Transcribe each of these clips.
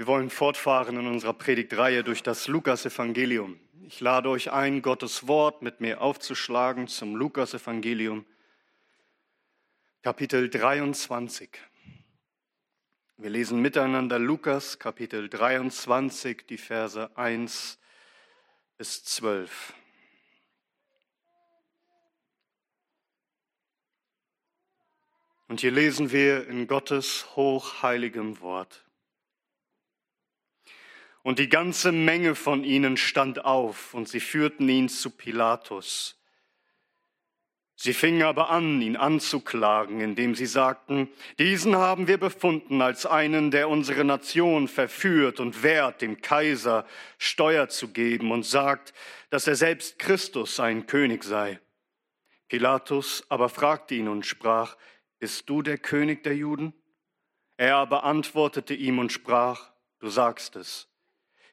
Wir wollen fortfahren in unserer Predigtreihe durch das Lukasevangelium. Ich lade euch ein, Gottes Wort mit mir aufzuschlagen zum Lukasevangelium, Kapitel 23. Wir lesen miteinander Lukas, Kapitel 23, die Verse 1 bis 12. Und hier lesen wir in Gottes hochheiligem Wort. Und die ganze Menge von ihnen stand auf und sie führten ihn zu Pilatus. Sie fingen aber an, ihn anzuklagen, indem sie sagten, diesen haben wir befunden als einen, der unsere Nation verführt und wehrt, dem Kaiser Steuer zu geben und sagt, dass er selbst Christus ein König sei. Pilatus aber fragte ihn und sprach, bist du der König der Juden? Er aber antwortete ihm und sprach, du sagst es.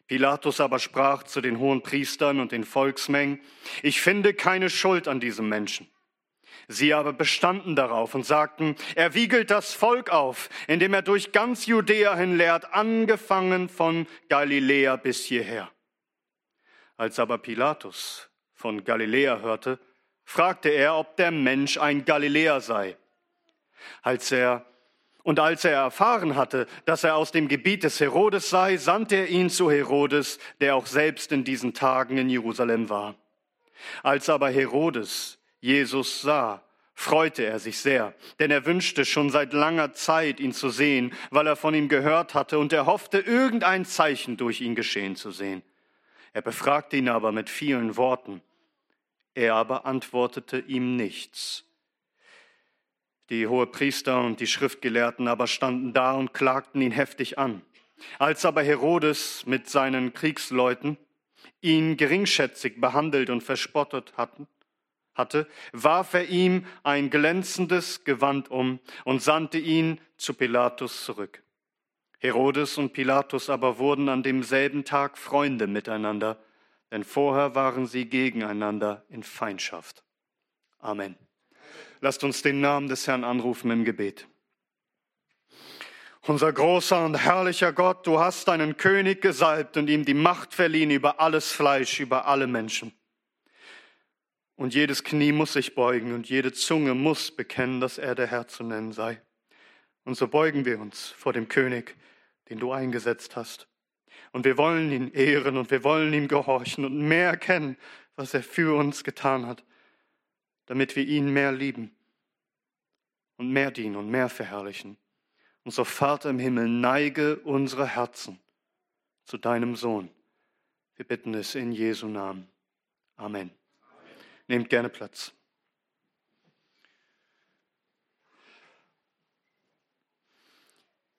Pilatus aber sprach zu den hohen Priestern und den Volksmengen, ich finde keine Schuld an diesem Menschen. Sie aber bestanden darauf und sagten, er wiegelt das Volk auf, indem er durch ganz Judäa hin lehrt, angefangen von Galiläa bis hierher. Als aber Pilatus von Galiläa hörte, fragte er, ob der Mensch ein Galiläer sei. Als er und als er erfahren hatte, dass er aus dem Gebiet des Herodes sei, sandte er ihn zu Herodes, der auch selbst in diesen Tagen in Jerusalem war. Als aber Herodes Jesus sah, freute er sich sehr, denn er wünschte schon seit langer Zeit, ihn zu sehen, weil er von ihm gehört hatte, und er hoffte, irgendein Zeichen durch ihn geschehen zu sehen. Er befragte ihn aber mit vielen Worten. Er aber antwortete ihm nichts. Die Hohepriester und die Schriftgelehrten aber standen da und klagten ihn heftig an. Als aber Herodes mit seinen Kriegsleuten ihn geringschätzig behandelt und verspottet hatten, hatte, warf er ihm ein glänzendes Gewand um und sandte ihn zu Pilatus zurück. Herodes und Pilatus aber wurden an demselben Tag Freunde miteinander, denn vorher waren sie gegeneinander in Feindschaft. Amen. Lasst uns den Namen des Herrn anrufen im Gebet. Unser großer und herrlicher Gott, du hast deinen König gesalbt und ihm die Macht verliehen über alles Fleisch, über alle Menschen. Und jedes Knie muss sich beugen und jede Zunge muss bekennen, dass er der Herr zu nennen sei. Und so beugen wir uns vor dem König, den du eingesetzt hast. Und wir wollen ihn ehren und wir wollen ihm gehorchen und mehr erkennen, was er für uns getan hat damit wir ihn mehr lieben und mehr dienen und mehr verherrlichen. So, Vater im Himmel, neige unsere Herzen zu deinem Sohn. Wir bitten es in Jesu Namen. Amen. Amen. Nehmt gerne Platz.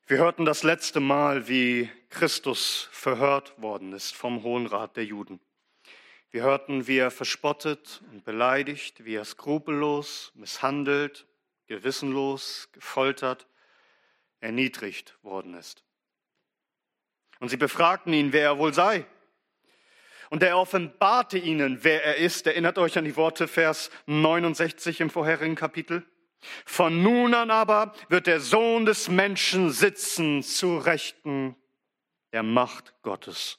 Wir hörten das letzte Mal, wie Christus verhört worden ist vom Hohen Rat der Juden. Wir hörten, wie er verspottet und beleidigt, wie er skrupellos, misshandelt, gewissenlos, gefoltert, erniedrigt worden ist. Und sie befragten ihn, wer er wohl sei. Und er offenbarte ihnen, wer er ist. Erinnert euch an die Worte Vers 69 im vorherigen Kapitel. Von nun an aber wird der Sohn des Menschen sitzen zu Rechten der Macht Gottes.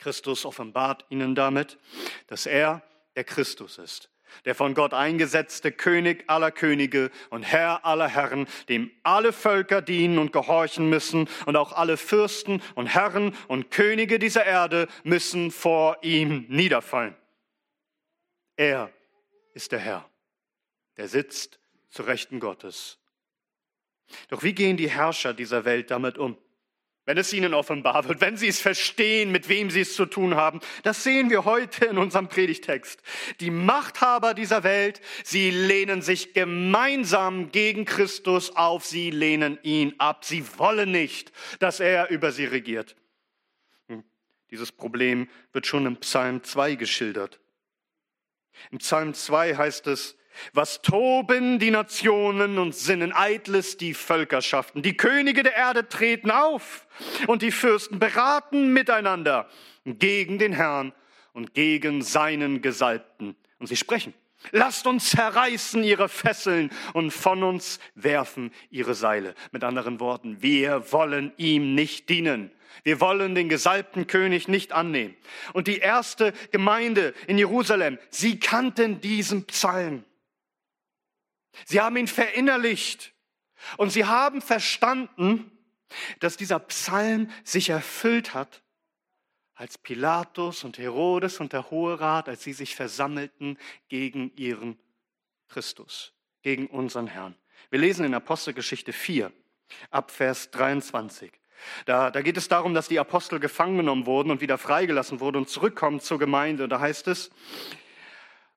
Christus offenbart ihnen damit, dass er der Christus ist, der von Gott eingesetzte König aller Könige und Herr aller Herren, dem alle Völker dienen und gehorchen müssen und auch alle Fürsten und Herren und Könige dieser Erde müssen vor ihm niederfallen. Er ist der Herr, der sitzt zu Rechten Gottes. Doch wie gehen die Herrscher dieser Welt damit um? Wenn es ihnen offenbar wird, wenn sie es verstehen, mit wem sie es zu tun haben. Das sehen wir heute in unserem Predigtext. Die Machthaber dieser Welt, sie lehnen sich gemeinsam gegen Christus auf, sie lehnen ihn ab. Sie wollen nicht, dass er über sie regiert. Hm, dieses Problem wird schon im Psalm 2 geschildert. Im Psalm 2 heißt es, was toben die Nationen und sinnen eitles die Völkerschaften. Die Könige der Erde treten auf und die Fürsten beraten miteinander gegen den Herrn und gegen seinen Gesalbten. Und sie sprechen, Lasst uns zerreißen ihre Fesseln und von uns werfen ihre Seile. Mit anderen Worten, wir wollen ihm nicht dienen. Wir wollen den gesalbten König nicht annehmen. Und die erste Gemeinde in Jerusalem, sie kannten diesen Psalm. Sie haben ihn verinnerlicht und sie haben verstanden, dass dieser Psalm sich erfüllt hat als Pilatus und Herodes und der Hohe Rat, als sie sich versammelten gegen ihren Christus, gegen unseren Herrn. Wir lesen in Apostelgeschichte 4 ab Vers 23. Da, da geht es darum, dass die Apostel gefangen genommen wurden und wieder freigelassen wurden und zurückkommen zur Gemeinde. Da heißt es,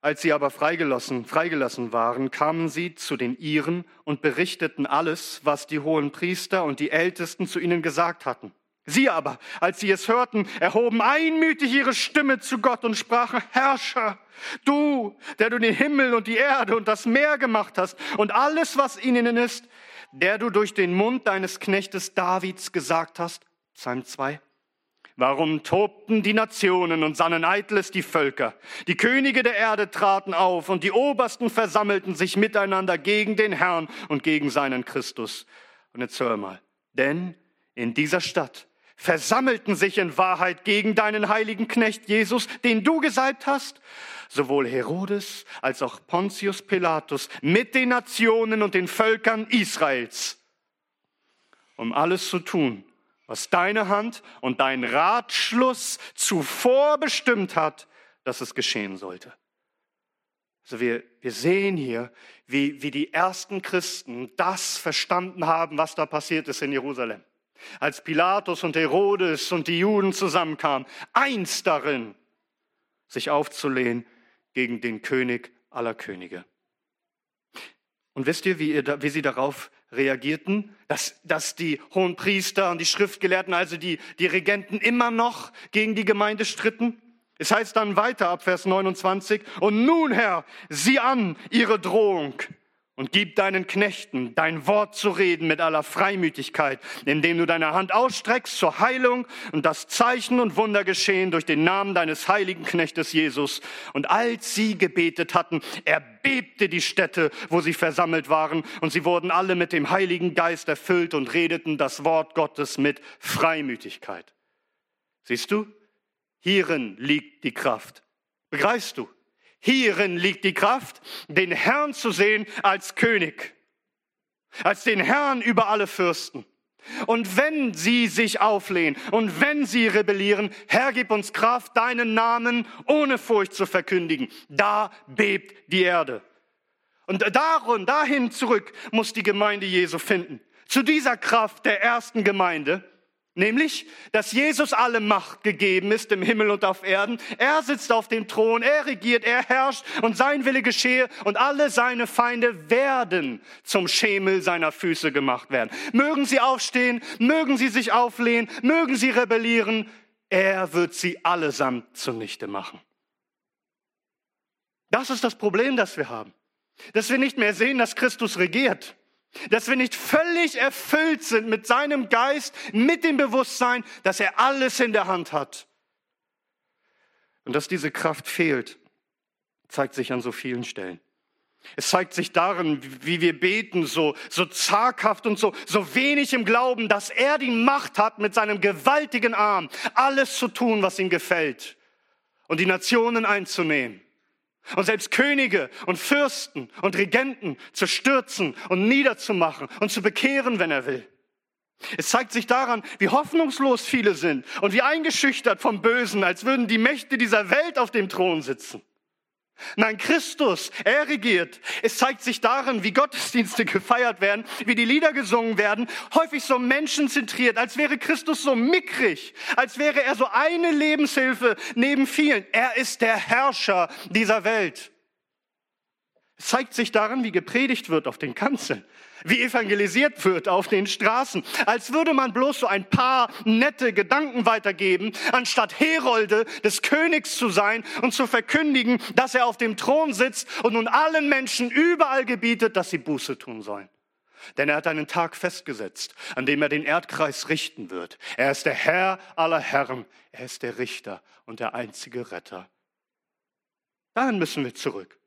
als sie aber freigelassen, freigelassen waren, kamen sie zu den Iren und berichteten alles, was die hohen Priester und die Ältesten zu ihnen gesagt hatten. Sie aber, als sie es hörten, erhoben einmütig ihre Stimme zu Gott und sprachen, Herrscher, du, der du den Himmel und die Erde und das Meer gemacht hast und alles, was ihnen ist, der du durch den Mund deines Knechtes Davids gesagt hast. Psalm 2. Warum tobten die Nationen und sannen eitles die Völker? Die Könige der Erde traten auf und die Obersten versammelten sich miteinander gegen den Herrn und gegen seinen Christus. Und jetzt hör mal, denn in dieser Stadt versammelten sich in Wahrheit gegen deinen heiligen Knecht Jesus, den du gesalbt hast, sowohl Herodes als auch Pontius Pilatus mit den Nationen und den Völkern Israels, um alles zu tun, was deine Hand und dein Ratschluss zuvor bestimmt hat, dass es geschehen sollte. Also wir, wir sehen hier, wie, wie die ersten Christen das verstanden haben, was da passiert ist in Jerusalem als Pilatus und Herodes und die Juden zusammenkamen, eins darin, sich aufzulehnen gegen den König aller Könige. Und wisst ihr, wie, ihr, wie sie darauf reagierten? Dass, dass die hohen Priester und die Schriftgelehrten, also die, die Regenten, immer noch gegen die Gemeinde stritten? Es heißt dann weiter ab Vers 29, und nun, Herr, sieh an ihre Drohung und gib deinen Knechten dein Wort zu reden mit aller Freimütigkeit, indem du deine Hand ausstreckst zur Heilung und das Zeichen und Wunder geschehen durch den Namen deines heiligen Knechtes Jesus. Und als sie gebetet hatten, erbebte die Stätte, wo sie versammelt waren, und sie wurden alle mit dem Heiligen Geist erfüllt und redeten das Wort Gottes mit Freimütigkeit. Siehst du? Hierin liegt die Kraft. Begreifst du? Hierin liegt die Kraft, den Herrn zu sehen als König, als den Herrn über alle Fürsten. Und wenn sie sich auflehnen und wenn sie rebellieren, Herr, gib uns Kraft, deinen Namen ohne Furcht zu verkündigen. Da bebt die Erde. Und darum, dahin zurück muss die Gemeinde Jesu finden. Zu dieser Kraft der ersten Gemeinde, Nämlich, dass Jesus alle Macht gegeben ist im Himmel und auf Erden. Er sitzt auf dem Thron, er regiert, er herrscht und sein Wille geschehe und alle seine Feinde werden zum Schemel seiner Füße gemacht werden. Mögen sie aufstehen, mögen sie sich auflehnen, mögen sie rebellieren, er wird sie allesamt zunichte machen. Das ist das Problem, das wir haben. Dass wir nicht mehr sehen, dass Christus regiert dass wir nicht völlig erfüllt sind mit seinem Geist, mit dem Bewusstsein, dass er alles in der Hand hat. Und dass diese Kraft fehlt, zeigt sich an so vielen Stellen. Es zeigt sich darin, wie wir beten, so, so zaghaft und so, so wenig im Glauben, dass er die Macht hat, mit seinem gewaltigen Arm alles zu tun, was ihm gefällt und die Nationen einzunehmen. Und selbst Könige und Fürsten und Regenten zu stürzen und niederzumachen und zu bekehren, wenn er will. Es zeigt sich daran, wie hoffnungslos viele sind und wie eingeschüchtert vom Bösen, als würden die Mächte dieser Welt auf dem Thron sitzen. Nein, Christus, er regiert. Es zeigt sich darin, wie Gottesdienste gefeiert werden, wie die Lieder gesungen werden, häufig so menschenzentriert, als wäre Christus so mickrig, als wäre er so eine Lebenshilfe neben vielen. Er ist der Herrscher dieser Welt. Es zeigt sich darin, wie gepredigt wird auf den Kanzeln, wie evangelisiert wird auf den Straßen, als würde man bloß so ein paar nette Gedanken weitergeben, anstatt Herolde des Königs zu sein und zu verkündigen, dass er auf dem Thron sitzt und nun allen Menschen überall gebietet, dass sie Buße tun sollen. Denn er hat einen Tag festgesetzt, an dem er den Erdkreis richten wird. Er ist der Herr aller Herren, er ist der Richter und der einzige Retter. Dahin müssen wir zurück.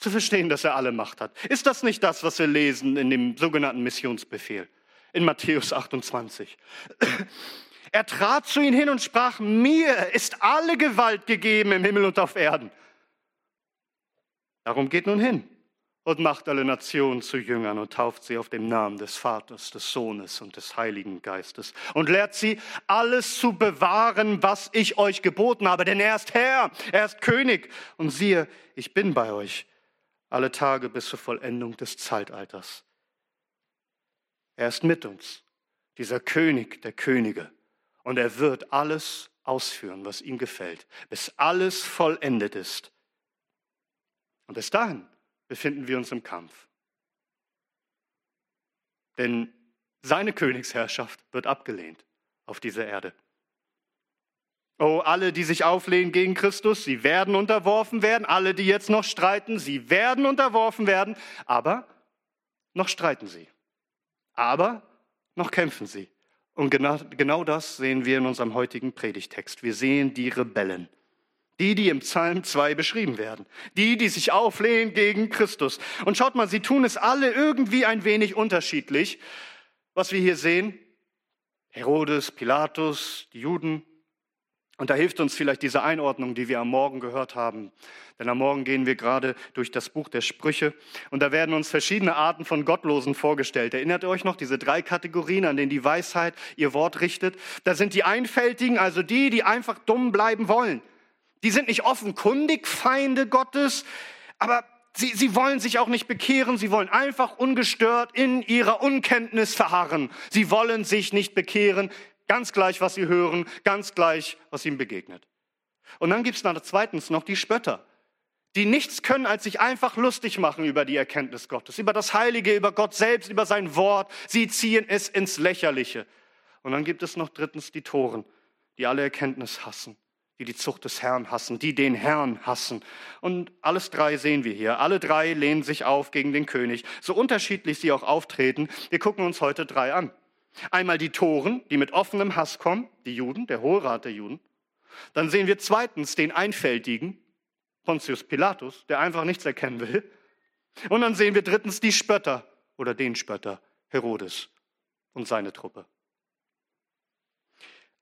Zu verstehen, dass er alle Macht hat. Ist das nicht das, was wir lesen in dem sogenannten Missionsbefehl in Matthäus 28? Er trat zu ihnen hin und sprach, mir ist alle Gewalt gegeben im Himmel und auf Erden. Darum geht nun hin und macht alle Nationen zu Jüngern und tauft sie auf dem Namen des Vaters, des Sohnes und des Heiligen Geistes und lehrt sie, alles zu bewahren, was ich euch geboten habe. Denn er ist Herr, er ist König. Und siehe, ich bin bei euch alle Tage bis zur Vollendung des Zeitalters. Er ist mit uns, dieser König der Könige. Und er wird alles ausführen, was ihm gefällt, bis alles vollendet ist. Und bis dahin befinden wir uns im Kampf. Denn seine Königsherrschaft wird abgelehnt auf dieser Erde. Oh, alle, die sich auflehnen gegen Christus, sie werden unterworfen werden. Alle, die jetzt noch streiten, sie werden unterworfen werden. Aber noch streiten sie. Aber noch kämpfen sie. Und genau, genau das sehen wir in unserem heutigen Predigtext. Wir sehen die Rebellen. Die, die im Psalm 2 beschrieben werden. Die, die sich auflehnen gegen Christus. Und schaut mal, sie tun es alle irgendwie ein wenig unterschiedlich. Was wir hier sehen, Herodes, Pilatus, die Juden, und da hilft uns vielleicht diese Einordnung, die wir am Morgen gehört haben. Denn am Morgen gehen wir gerade durch das Buch der Sprüche und da werden uns verschiedene Arten von Gottlosen vorgestellt. Erinnert ihr euch noch diese drei Kategorien, an denen die Weisheit ihr Wort richtet? Da sind die Einfältigen, also die, die einfach dumm bleiben wollen. Die sind nicht offenkundig Feinde Gottes, aber sie, sie wollen sich auch nicht bekehren, sie wollen einfach ungestört in ihrer Unkenntnis verharren. Sie wollen sich nicht bekehren, Ganz gleich, was sie hören, ganz gleich, was ihnen begegnet. Und dann gibt es noch zweitens noch die Spötter, die nichts können, als sich einfach lustig machen über die Erkenntnis Gottes, über das Heilige, über Gott selbst, über sein Wort. Sie ziehen es ins Lächerliche. Und dann gibt es noch drittens die Toren, die alle Erkenntnis hassen, die die Zucht des Herrn hassen, die den Herrn hassen. Und alles drei sehen wir hier. Alle drei lehnen sich auf gegen den König. So unterschiedlich sie auch auftreten, wir gucken uns heute drei an. Einmal die Toren, die mit offenem Hass kommen, die Juden, der Hohe Rat der Juden. Dann sehen wir zweitens den Einfältigen, Pontius Pilatus, der einfach nichts erkennen will. Und dann sehen wir drittens die Spötter oder den Spötter, Herodes und seine Truppe.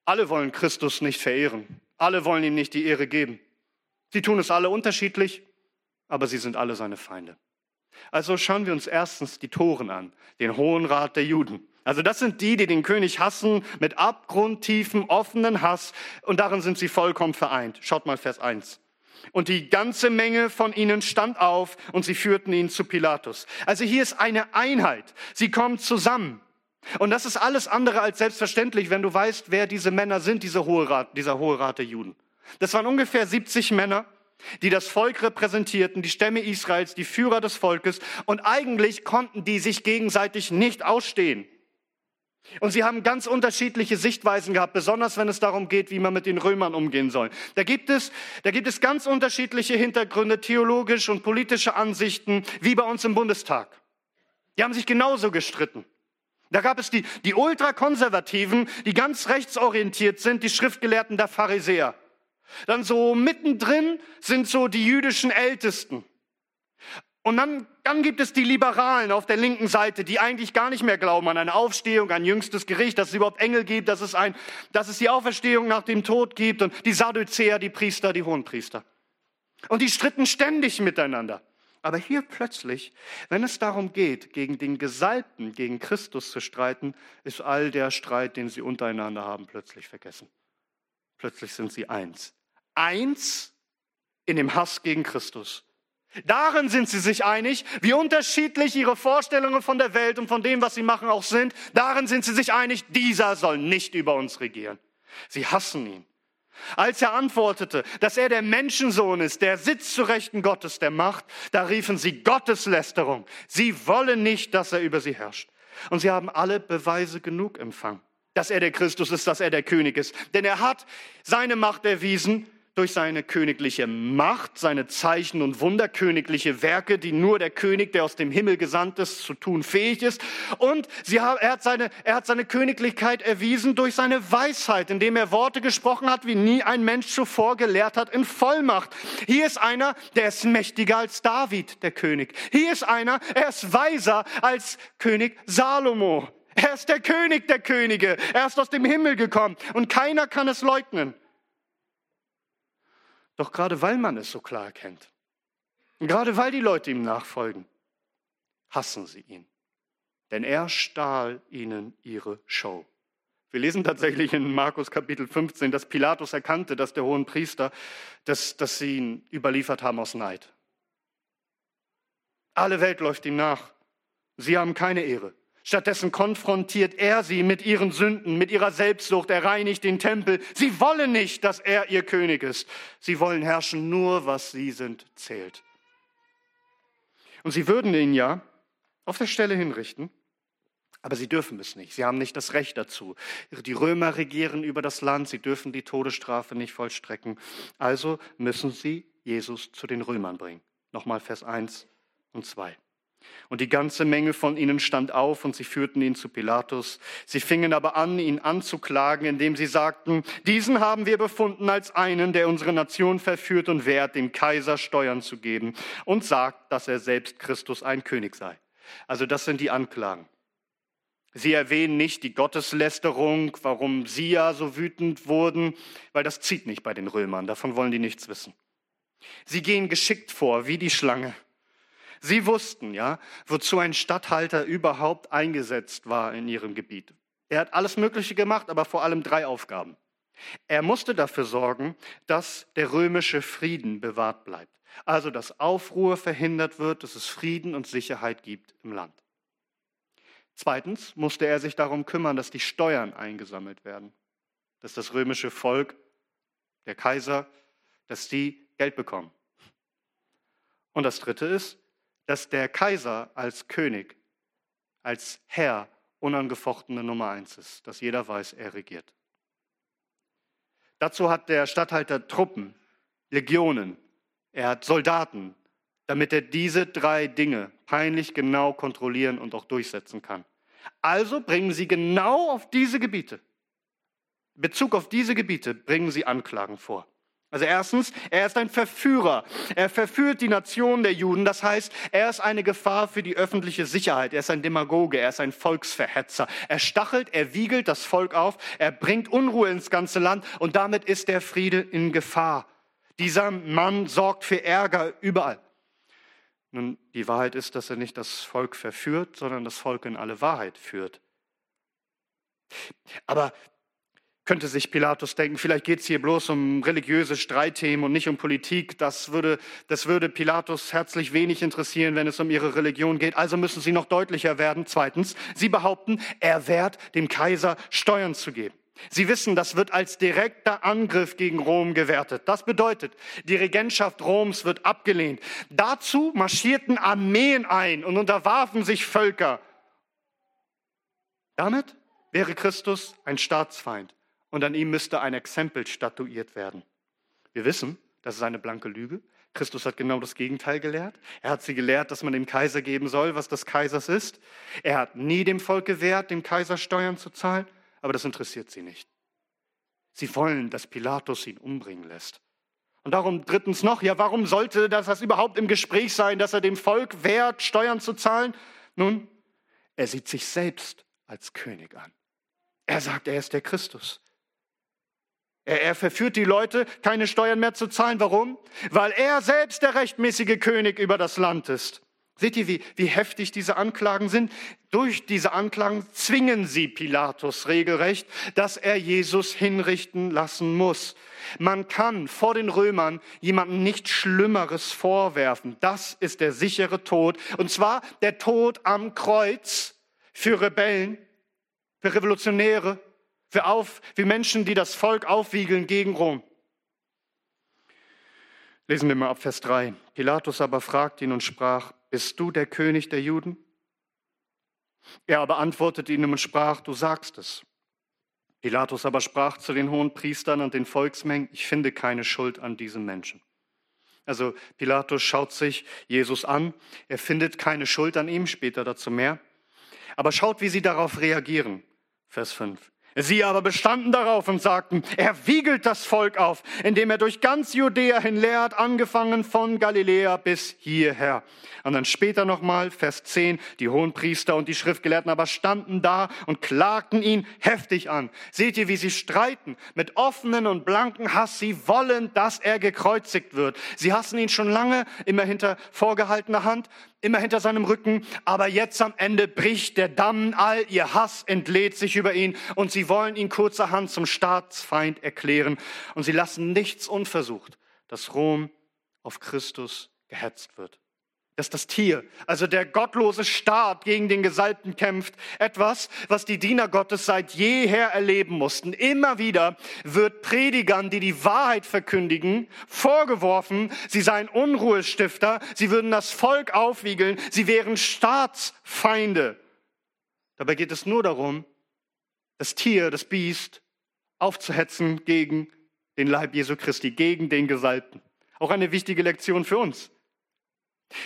Alle wollen Christus nicht verehren. Alle wollen ihm nicht die Ehre geben. Sie tun es alle unterschiedlich, aber sie sind alle seine Feinde. Also schauen wir uns erstens die Toren an, den Hohen Rat der Juden. Also das sind die, die den König hassen mit abgrundtiefem, offenen Hass und darin sind sie vollkommen vereint. Schaut mal Vers 1. Und die ganze Menge von ihnen stand auf und sie führten ihn zu Pilatus. Also hier ist eine Einheit. Sie kommen zusammen. Und das ist alles andere als selbstverständlich, wenn du weißt, wer diese Männer sind, diese Hohe Rat, dieser Hohe Rat der Juden. Das waren ungefähr 70 Männer, die das Volk repräsentierten, die Stämme Israels, die Führer des Volkes. Und eigentlich konnten die sich gegenseitig nicht ausstehen. Und sie haben ganz unterschiedliche Sichtweisen gehabt, besonders wenn es darum geht, wie man mit den Römern umgehen soll. Da gibt es, da gibt es ganz unterschiedliche Hintergründe, theologische und politische Ansichten, wie bei uns im Bundestag. Die haben sich genauso gestritten. Da gab es die, die Ultrakonservativen, die ganz rechtsorientiert sind, die Schriftgelehrten der Pharisäer. Dann so mittendrin sind so die jüdischen Ältesten. Und dann, dann gibt es die Liberalen auf der linken Seite, die eigentlich gar nicht mehr glauben an eine Aufstehung, ein jüngstes Gericht, dass es überhaupt Engel gibt, dass es, ein, dass es die Auferstehung nach dem Tod gibt und die Sadduzäer, die Priester, die Hohenpriester. Und die stritten ständig miteinander. Aber hier plötzlich, wenn es darum geht, gegen den Gesalbten, gegen Christus zu streiten, ist all der Streit, den sie untereinander haben, plötzlich vergessen. Plötzlich sind sie eins. Eins in dem Hass gegen Christus Darin sind sie sich einig, wie unterschiedlich ihre Vorstellungen von der Welt und von dem, was sie machen, auch sind. Darin sind sie sich einig, dieser soll nicht über uns regieren. Sie hassen ihn. Als er antwortete, dass er der Menschensohn ist, der sitzt zu Rechten Gottes, der Macht, da riefen sie Gotteslästerung. Sie wollen nicht, dass er über sie herrscht. Und sie haben alle Beweise genug empfangen, dass er der Christus ist, dass er der König ist. Denn er hat seine Macht erwiesen durch seine königliche Macht, seine Zeichen und Wunder, königliche Werke, die nur der König, der aus dem Himmel gesandt ist, zu tun fähig ist. Und sie er, hat seine, er hat seine Königlichkeit erwiesen durch seine Weisheit, indem er Worte gesprochen hat, wie nie ein Mensch zuvor gelehrt hat, in Vollmacht. Hier ist einer, der ist mächtiger als David, der König. Hier ist einer, er ist weiser als König Salomo. Er ist der König der Könige. Er ist aus dem Himmel gekommen und keiner kann es leugnen. Doch gerade weil man es so klar erkennt, gerade weil die Leute ihm nachfolgen, hassen sie ihn. Denn er stahl ihnen ihre Show. Wir lesen tatsächlich in Markus Kapitel 15, dass Pilatus erkannte, dass der hohen Priester, dass, dass sie ihn überliefert haben aus Neid. Alle Welt läuft ihm nach. Sie haben keine Ehre. Stattdessen konfrontiert er sie mit ihren Sünden, mit ihrer Selbstsucht. Er reinigt den Tempel. Sie wollen nicht, dass er ihr König ist. Sie wollen herrschen, nur was sie sind, zählt. Und sie würden ihn ja auf der Stelle hinrichten, aber sie dürfen es nicht. Sie haben nicht das Recht dazu. Die Römer regieren über das Land. Sie dürfen die Todesstrafe nicht vollstrecken. Also müssen sie Jesus zu den Römern bringen. Nochmal Vers 1 und 2. Und die ganze Menge von ihnen stand auf und sie führten ihn zu Pilatus. Sie fingen aber an, ihn anzuklagen, indem sie sagten, diesen haben wir befunden als einen, der unsere Nation verführt und wehrt, dem Kaiser Steuern zu geben und sagt, dass er selbst Christus ein König sei. Also das sind die Anklagen. Sie erwähnen nicht die Gotteslästerung, warum sie ja so wütend wurden, weil das zieht nicht bei den Römern, davon wollen die nichts wissen. Sie gehen geschickt vor, wie die Schlange. Sie wussten ja, wozu ein Statthalter überhaupt eingesetzt war in ihrem Gebiet. Er hat alles Mögliche gemacht, aber vor allem drei Aufgaben. Er musste dafür sorgen, dass der römische Frieden bewahrt bleibt. Also, dass Aufruhr verhindert wird, dass es Frieden und Sicherheit gibt im Land. Zweitens musste er sich darum kümmern, dass die Steuern eingesammelt werden, dass das römische Volk, der Kaiser, dass die Geld bekommen. Und das Dritte ist, dass der Kaiser als König, als Herr unangefochtene Nummer eins ist, dass jeder weiß, er regiert. Dazu hat der Statthalter Truppen, Legionen, er hat Soldaten, damit er diese drei Dinge peinlich genau kontrollieren und auch durchsetzen kann. Also bringen sie genau auf diese Gebiete, Bezug auf diese Gebiete, bringen sie Anklagen vor. Also erstens, er ist ein Verführer. Er verführt die Nation der Juden. Das heißt, er ist eine Gefahr für die öffentliche Sicherheit. Er ist ein Demagoge. Er ist ein Volksverhetzer. Er stachelt, er wiegelt das Volk auf. Er bringt Unruhe ins ganze Land und damit ist der Friede in Gefahr. Dieser Mann sorgt für Ärger überall. Nun, die Wahrheit ist, dass er nicht das Volk verführt, sondern das Volk in alle Wahrheit führt. Aber könnte sich Pilatus denken, vielleicht geht es hier bloß um religiöse Streitthemen und nicht um Politik. Das würde, das würde Pilatus herzlich wenig interessieren, wenn es um ihre Religion geht. Also müssen sie noch deutlicher werden. Zweitens, sie behaupten, er wehrt dem Kaiser Steuern zu geben. Sie wissen, das wird als direkter Angriff gegen Rom gewertet. Das bedeutet, die Regentschaft Roms wird abgelehnt. Dazu marschierten Armeen ein und unterwarfen sich Völker. Damit wäre Christus ein Staatsfeind und an ihm müsste ein Exempel statuiert werden. Wir wissen, das ist eine blanke Lüge. Christus hat genau das Gegenteil gelehrt. Er hat sie gelehrt, dass man dem Kaiser geben soll, was des Kaisers ist. Er hat nie dem Volk gewährt, dem Kaiser Steuern zu zahlen, aber das interessiert sie nicht. Sie wollen, dass Pilatus ihn umbringen lässt. Und darum drittens noch, ja, warum sollte das, das überhaupt im Gespräch sein, dass er dem Volk wehrt, Steuern zu zahlen? Nun, er sieht sich selbst als König an. Er sagt, er ist der Christus. Er, er verführt die Leute, keine Steuern mehr zu zahlen. Warum? Weil er selbst der rechtmäßige König über das Land ist. Seht ihr, wie, wie heftig diese Anklagen sind? Durch diese Anklagen zwingen sie Pilatus regelrecht, dass er Jesus hinrichten lassen muss. Man kann vor den Römern jemandem nichts Schlimmeres vorwerfen. Das ist der sichere Tod. Und zwar der Tod am Kreuz für Rebellen, für Revolutionäre, für, auf, für Menschen, die das Volk aufwiegeln gegen Rom. Lesen wir mal ab Vers 3. Pilatus aber fragte ihn und sprach, bist du der König der Juden? Er aber antwortete ihm und sprach, du sagst es. Pilatus aber sprach zu den hohen Priestern und den Volksmengen, ich finde keine Schuld an diesem Menschen. Also Pilatus schaut sich Jesus an, er findet keine Schuld an ihm, später dazu mehr. Aber schaut, wie sie darauf reagieren. Vers 5. Sie aber bestanden darauf und sagten, er wiegelt das Volk auf, indem er durch ganz Judäa hin lehrt, angefangen von Galiläa bis hierher. Und dann später nochmal, Vers 10, die hohen Priester und die Schriftgelehrten aber standen da und klagten ihn heftig an. Seht ihr, wie sie streiten mit offenen und blanken Hass. Sie wollen, dass er gekreuzigt wird. Sie hassen ihn schon lange, immer hinter vorgehaltener Hand immer hinter seinem Rücken, aber jetzt am Ende bricht der Damm, all ihr Hass entlädt sich über ihn und sie wollen ihn kurzerhand zum Staatsfeind erklären und sie lassen nichts unversucht, dass Rom auf Christus gehetzt wird dass das Tier, also der gottlose Staat gegen den Gesalbten kämpft. Etwas, was die Diener Gottes seit jeher erleben mussten. Immer wieder wird Predigern, die die Wahrheit verkündigen, vorgeworfen, sie seien Unruhestifter, sie würden das Volk aufwiegeln, sie wären Staatsfeinde. Dabei geht es nur darum, das Tier, das Biest aufzuhetzen gegen den Leib Jesu Christi, gegen den Gesalbten. Auch eine wichtige Lektion für uns.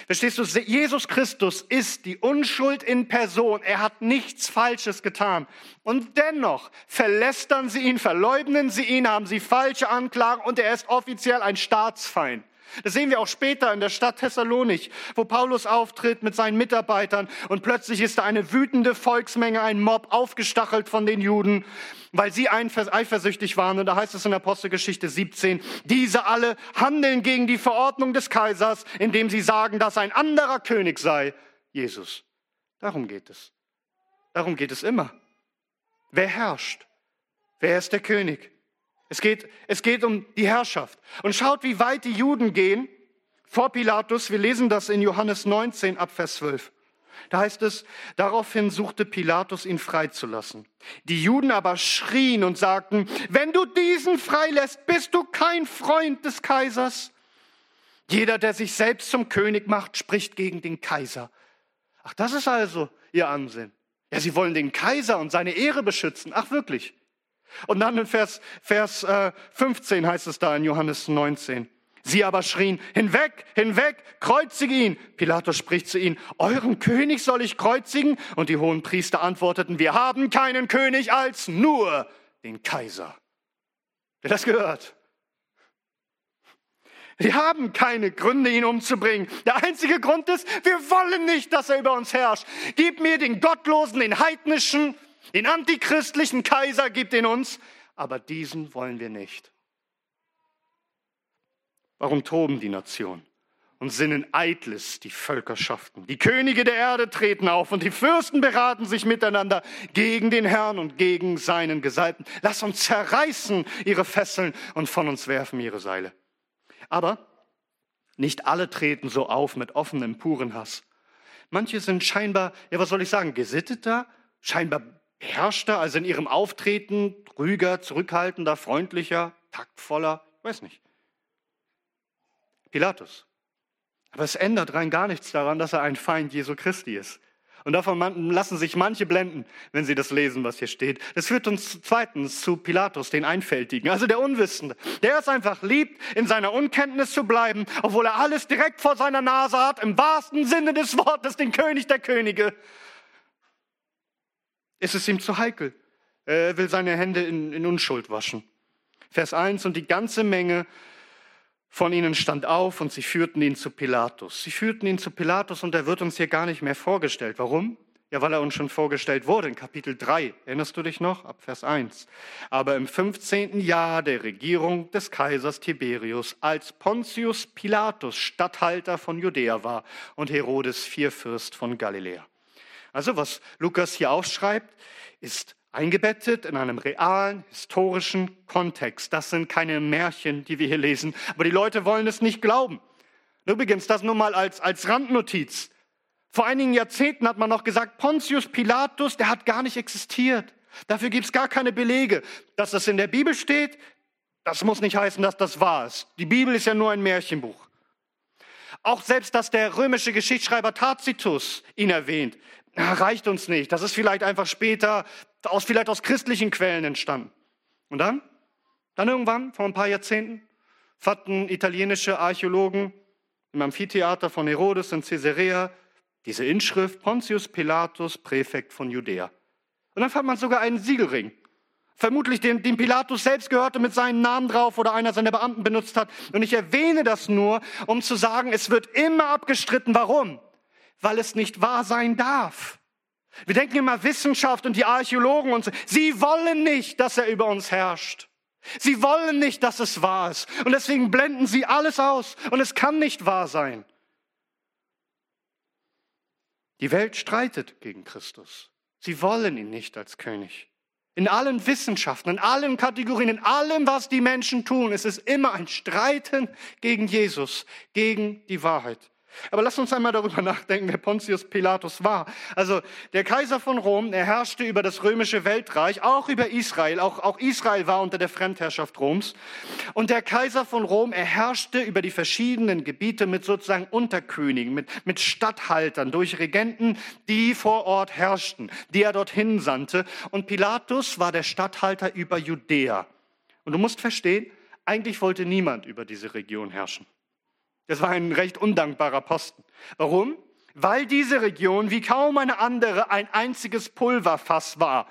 Verstehst du, Jesus Christus ist die Unschuld in Person. Er hat nichts Falsches getan. Und dennoch verlästern sie ihn, verleugnen sie ihn, haben sie falsche Anklagen und er ist offiziell ein Staatsfeind. Das sehen wir auch später in der Stadt Thessalonich, wo Paulus auftritt mit seinen Mitarbeitern und plötzlich ist da eine wütende Volksmenge, ein Mob aufgestachelt von den Juden, weil sie eifersüchtig waren. Und da heißt es in Apostelgeschichte 17, diese alle handeln gegen die Verordnung des Kaisers, indem sie sagen, dass ein anderer König sei, Jesus. Darum geht es. Darum geht es immer. Wer herrscht? Wer ist der König? Es geht, es geht um die Herrschaft. Und schaut, wie weit die Juden gehen vor Pilatus. Wir lesen das in Johannes 19 ab Vers 12. Da heißt es, daraufhin suchte Pilatus, ihn freizulassen. Die Juden aber schrien und sagten, wenn du diesen freilässt, bist du kein Freund des Kaisers. Jeder, der sich selbst zum König macht, spricht gegen den Kaiser. Ach, das ist also ihr Ansinn. Ja, sie wollen den Kaiser und seine Ehre beschützen. Ach, wirklich. Und dann in Vers, Vers äh, 15 heißt es da in Johannes 19. Sie aber schrien, hinweg, hinweg, kreuzige ihn. Pilatus spricht zu ihnen, euren König soll ich kreuzigen? Und die hohen Priester antworteten, wir haben keinen König als nur den Kaiser. Wer das gehört? Wir haben keine Gründe, ihn umzubringen. Der einzige Grund ist, wir wollen nicht, dass er über uns herrscht. Gib mir den Gottlosen, den Heidnischen, den antichristlichen Kaiser gibt ihn uns, aber diesen wollen wir nicht. Warum toben die Nationen und sinnen eitles die Völkerschaften? Die Könige der Erde treten auf und die Fürsten beraten sich miteinander gegen den Herrn und gegen seinen Gesalbten. Lass uns zerreißen ihre Fesseln und von uns werfen ihre Seile. Aber nicht alle treten so auf mit offenem, puren Hass. Manche sind scheinbar, ja, was soll ich sagen, gesitteter, scheinbar beherrschter, also in ihrem Auftreten ruhiger, zurückhaltender, freundlicher, taktvoller, weiß nicht. Pilatus. Aber es ändert rein gar nichts daran, dass er ein Feind Jesu Christi ist. Und davon lassen sich manche blenden, wenn sie das lesen, was hier steht. Das führt uns zweitens zu Pilatus, den Einfältigen, also der Unwissende. Der es einfach liebt, in seiner Unkenntnis zu bleiben, obwohl er alles direkt vor seiner Nase hat, im wahrsten Sinne des Wortes, den König der Könige ist es ihm zu heikel. Er will seine Hände in, in Unschuld waschen. Vers 1, und die ganze Menge von ihnen stand auf und sie führten ihn zu Pilatus. Sie führten ihn zu Pilatus und er wird uns hier gar nicht mehr vorgestellt. Warum? Ja, weil er uns schon vorgestellt wurde in Kapitel 3. Erinnerst du dich noch? Ab Vers 1. Aber im 15. Jahr der Regierung des Kaisers Tiberius, als Pontius Pilatus Statthalter von Judäa war und Herodes Vierfürst von Galiläa. Also was Lukas hier aufschreibt, ist eingebettet in einem realen, historischen Kontext. Das sind keine Märchen, die wir hier lesen, aber die Leute wollen es nicht glauben. Übrigens, das nur mal als, als Randnotiz. Vor einigen Jahrzehnten hat man noch gesagt, Pontius Pilatus, der hat gar nicht existiert. Dafür gibt es gar keine Belege. Dass das in der Bibel steht, das muss nicht heißen, dass das wahr ist. Die Bibel ist ja nur ein Märchenbuch. Auch selbst, dass der römische Geschichtsschreiber Tacitus ihn erwähnt, reicht uns nicht. Das ist vielleicht einfach später aus, vielleicht aus christlichen Quellen entstanden. Und dann, dann irgendwann, vor ein paar Jahrzehnten, fanden italienische Archäologen im Amphitheater von Herodes in Caesarea diese Inschrift Pontius Pilatus, Präfekt von Judäa. Und dann fand man sogar einen Siegelring. Vermutlich den, den Pilatus selbst gehörte mit seinem Namen drauf oder einer seiner Beamten benutzt hat. Und ich erwähne das nur, um zu sagen, es wird immer abgestritten. Warum? Weil es nicht wahr sein darf. Wir denken immer Wissenschaft und die Archäologen und so. Sie wollen nicht, dass er über uns herrscht. Sie wollen nicht, dass es wahr ist. Und deswegen blenden sie alles aus. Und es kann nicht wahr sein. Die Welt streitet gegen Christus. Sie wollen ihn nicht als König. In allen Wissenschaften, in allen Kategorien, in allem, was die Menschen tun, ist es immer ein Streiten gegen Jesus, gegen die Wahrheit. Aber lass uns einmal darüber nachdenken, wer Pontius Pilatus war. Also der Kaiser von Rom, er herrschte über das römische Weltreich, auch über Israel. Auch, auch Israel war unter der Fremdherrschaft Roms. Und der Kaiser von Rom, er herrschte über die verschiedenen Gebiete mit sozusagen Unterkönigen, mit, mit Statthaltern, durch Regenten, die vor Ort herrschten, die er dorthin sandte. Und Pilatus war der Statthalter über Judäa. Und du musst verstehen, eigentlich wollte niemand über diese Region herrschen. Das war ein recht undankbarer Posten. Warum? Weil diese Region wie kaum eine andere ein einziges Pulverfass war.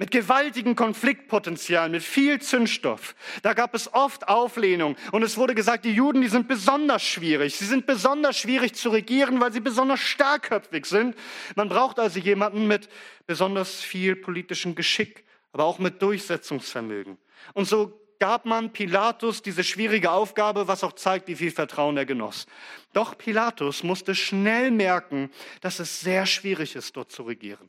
Mit gewaltigem Konfliktpotenzial, mit viel Zündstoff. Da gab es oft Auflehnung. Und es wurde gesagt, die Juden, die sind besonders schwierig. Sie sind besonders schwierig zu regieren, weil sie besonders starkköpfig sind. Man braucht also jemanden mit besonders viel politischem Geschick, aber auch mit Durchsetzungsvermögen. Und so gab man Pilatus diese schwierige Aufgabe, was auch zeigt, wie viel Vertrauen er genoss. Doch Pilatus musste schnell merken, dass es sehr schwierig ist, dort zu regieren.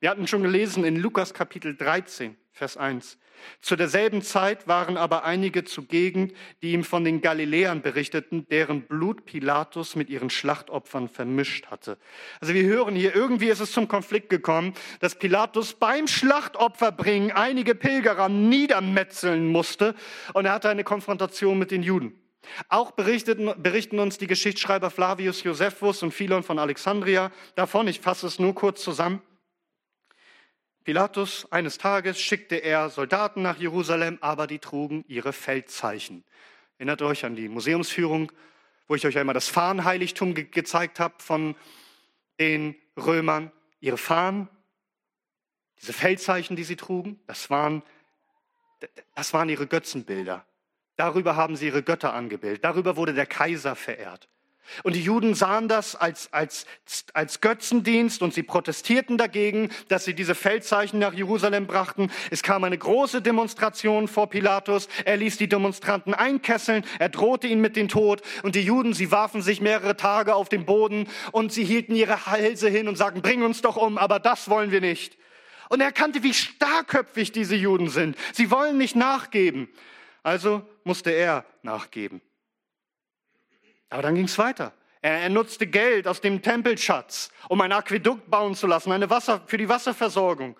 Wir hatten schon gelesen in Lukas Kapitel 13, Vers 1. Zu derselben Zeit waren aber einige zugegen, die ihm von den Galiläern berichteten, deren Blut Pilatus mit ihren Schlachtopfern vermischt hatte. Also wir hören hier, irgendwie ist es zum Konflikt gekommen, dass Pilatus beim Schlachtopferbringen einige Pilgerer niedermetzeln musste und er hatte eine Konfrontation mit den Juden. Auch berichten, berichten uns die Geschichtsschreiber Flavius Josephus und Philon von Alexandria davon. Ich fasse es nur kurz zusammen. Pilatus eines Tages schickte er Soldaten nach Jerusalem, aber die trugen ihre Feldzeichen. Erinnert euch an die Museumsführung, wo ich euch einmal das Fahnenheiligtum ge gezeigt habe von den Römern. Ihre Fahnen, diese Feldzeichen, die sie trugen, das waren, das waren ihre Götzenbilder. Darüber haben sie ihre Götter angebildet. Darüber wurde der Kaiser verehrt. Und die Juden sahen das als, als, als Götzendienst und sie protestierten dagegen, dass sie diese Feldzeichen nach Jerusalem brachten. Es kam eine große Demonstration vor Pilatus. Er ließ die Demonstranten einkesseln. Er drohte ihnen mit dem Tod. Und die Juden, sie warfen sich mehrere Tage auf den Boden und sie hielten ihre Hälse hin und sagten, bring uns doch um, aber das wollen wir nicht. Und er erkannte, wie starkköpfig diese Juden sind. Sie wollen nicht nachgeben. Also musste er nachgeben. Aber dann ging es weiter. Er, er, nutzte Geld aus dem Tempelschatz, um ein Aquädukt bauen zu lassen, eine Wasser, für die Wasserversorgung.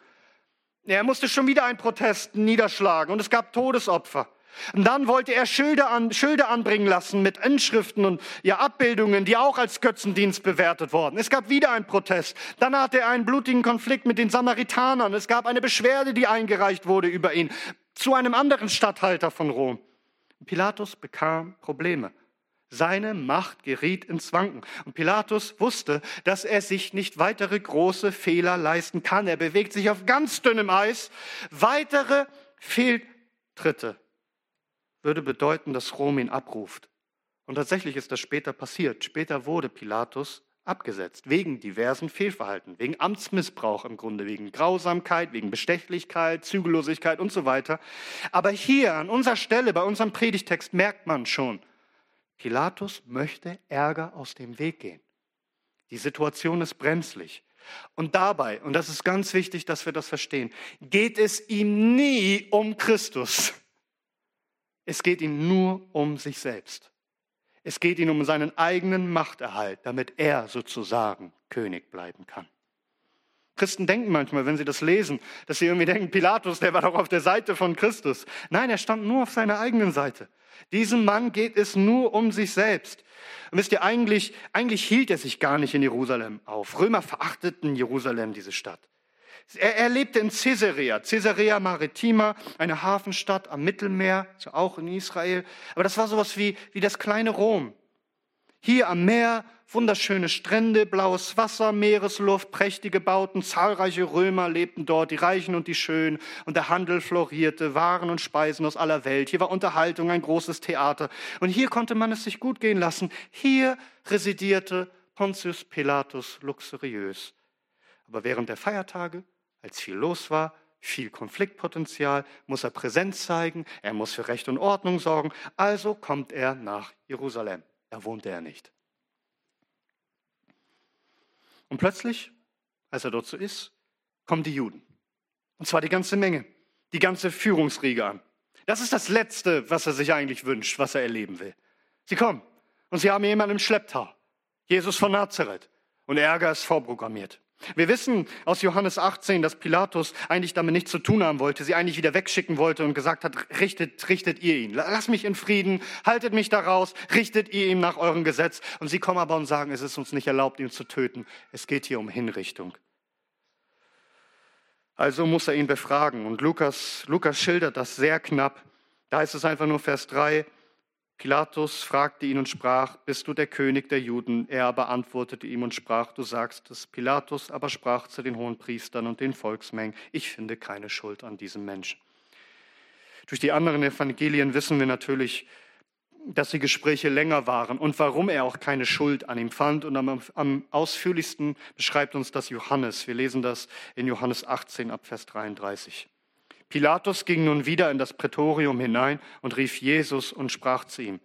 Er musste schon wieder einen Protest niederschlagen und es gab Todesopfer. Und dann wollte er Schilder, an, Schilder anbringen lassen mit Inschriften und ja, Abbildungen, die auch als Götzendienst bewertet wurden. Es gab wieder einen Protest. Dann hatte er einen blutigen Konflikt mit den Samaritanern. Es gab eine Beschwerde, die eingereicht wurde über ihn zu einem anderen Statthalter von Rom. Pilatus bekam Probleme. Seine Macht geriet ins Wanken. Und Pilatus wusste, dass er sich nicht weitere große Fehler leisten kann. Er bewegt sich auf ganz dünnem Eis. Weitere Fehltritte würde bedeuten, dass Rom ihn abruft. Und tatsächlich ist das später passiert. Später wurde Pilatus abgesetzt, wegen diversen Fehlverhalten, wegen Amtsmissbrauch im Grunde, wegen Grausamkeit, wegen Bestechlichkeit, Zügellosigkeit und so weiter. Aber hier an unserer Stelle, bei unserem Predigtext, merkt man schon, Pilatus möchte Ärger aus dem Weg gehen. Die Situation ist bremslich. Und dabei, und das ist ganz wichtig, dass wir das verstehen, geht es ihm nie um Christus. Es geht ihm nur um sich selbst. Es geht ihm um seinen eigenen Machterhalt, damit er sozusagen König bleiben kann. Christen denken manchmal, wenn sie das lesen, dass sie irgendwie denken, Pilatus, der war doch auf der Seite von Christus. Nein, er stand nur auf seiner eigenen Seite. Diesem Mann geht es nur um sich selbst. Und wisst ihr, eigentlich, eigentlich hielt er sich gar nicht in Jerusalem auf. Römer verachteten Jerusalem, diese Stadt. Er, er lebte in Caesarea, Caesarea Maritima, eine Hafenstadt am Mittelmeer, also auch in Israel. Aber das war sowas wie, wie das kleine Rom. Hier am Meer wunderschöne Strände, blaues Wasser, Meeresluft, prächtige Bauten, zahlreiche Römer lebten dort, die Reichen und die Schönen, und der Handel florierte, Waren und Speisen aus aller Welt. Hier war Unterhaltung, ein großes Theater. Und hier konnte man es sich gut gehen lassen. Hier residierte Pontius Pilatus luxuriös. Aber während der Feiertage, als viel los war, viel Konfliktpotenzial, muss er Präsenz zeigen, er muss für Recht und Ordnung sorgen, also kommt er nach Jerusalem. Da wohnte er nicht. Und plötzlich, als er dort so ist, kommen die Juden. Und zwar die ganze Menge, die ganze Führungsriege an. Das ist das Letzte, was er sich eigentlich wünscht, was er erleben will. Sie kommen und sie haben jemanden im Schlepptau. Jesus von Nazareth. Und Ärger ist vorprogrammiert. Wir wissen aus Johannes 18, dass Pilatus eigentlich damit nichts zu tun haben wollte, sie eigentlich wieder wegschicken wollte und gesagt hat, richtet, richtet ihr ihn. Lass mich in Frieden, haltet mich da raus, richtet ihr ihm nach eurem Gesetz. Und sie kommen aber und sagen, es ist uns nicht erlaubt, ihn zu töten. Es geht hier um Hinrichtung. Also muss er ihn befragen. Und Lukas, Lukas schildert das sehr knapp. Da ist es einfach nur Vers 3. Pilatus fragte ihn und sprach, bist du der König der Juden? Er aber antwortete ihm und sprach, du sagst es. Pilatus aber sprach zu den hohen Priestern und den Volksmengen, ich finde keine Schuld an diesem Menschen. Durch die anderen Evangelien wissen wir natürlich, dass die Gespräche länger waren und warum er auch keine Schuld an ihm fand. Und am, am, ausführlichsten beschreibt uns das Johannes. Wir lesen das in Johannes 18 ab Vers 33. Pilatus ging nun wieder in das Prätorium hinein und rief Jesus und sprach zu ihm,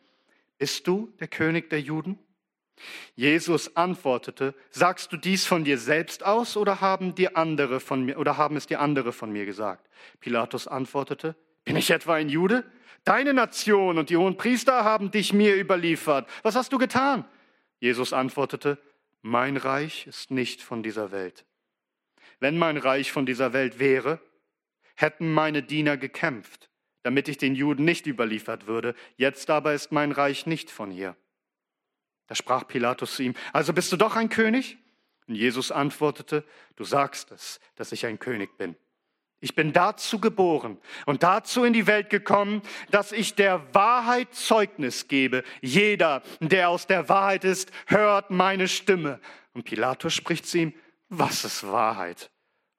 Bist du der König der Juden? Jesus antwortete, Sagst du dies von dir selbst aus oder haben dir andere von mir oder haben es dir andere von mir gesagt? Pilatus antwortete, Bin ich etwa ein Jude? Deine Nation und die hohen Priester haben dich mir überliefert. Was hast du getan? Jesus antwortete, Mein Reich ist nicht von dieser Welt. Wenn mein Reich von dieser Welt wäre, hätten meine Diener gekämpft, damit ich den Juden nicht überliefert würde. Jetzt aber ist mein Reich nicht von hier. Da sprach Pilatus zu ihm, also bist du doch ein König? Und Jesus antwortete, du sagst es, dass ich ein König bin. Ich bin dazu geboren und dazu in die Welt gekommen, dass ich der Wahrheit Zeugnis gebe. Jeder, der aus der Wahrheit ist, hört meine Stimme. Und Pilatus spricht zu ihm, was ist Wahrheit?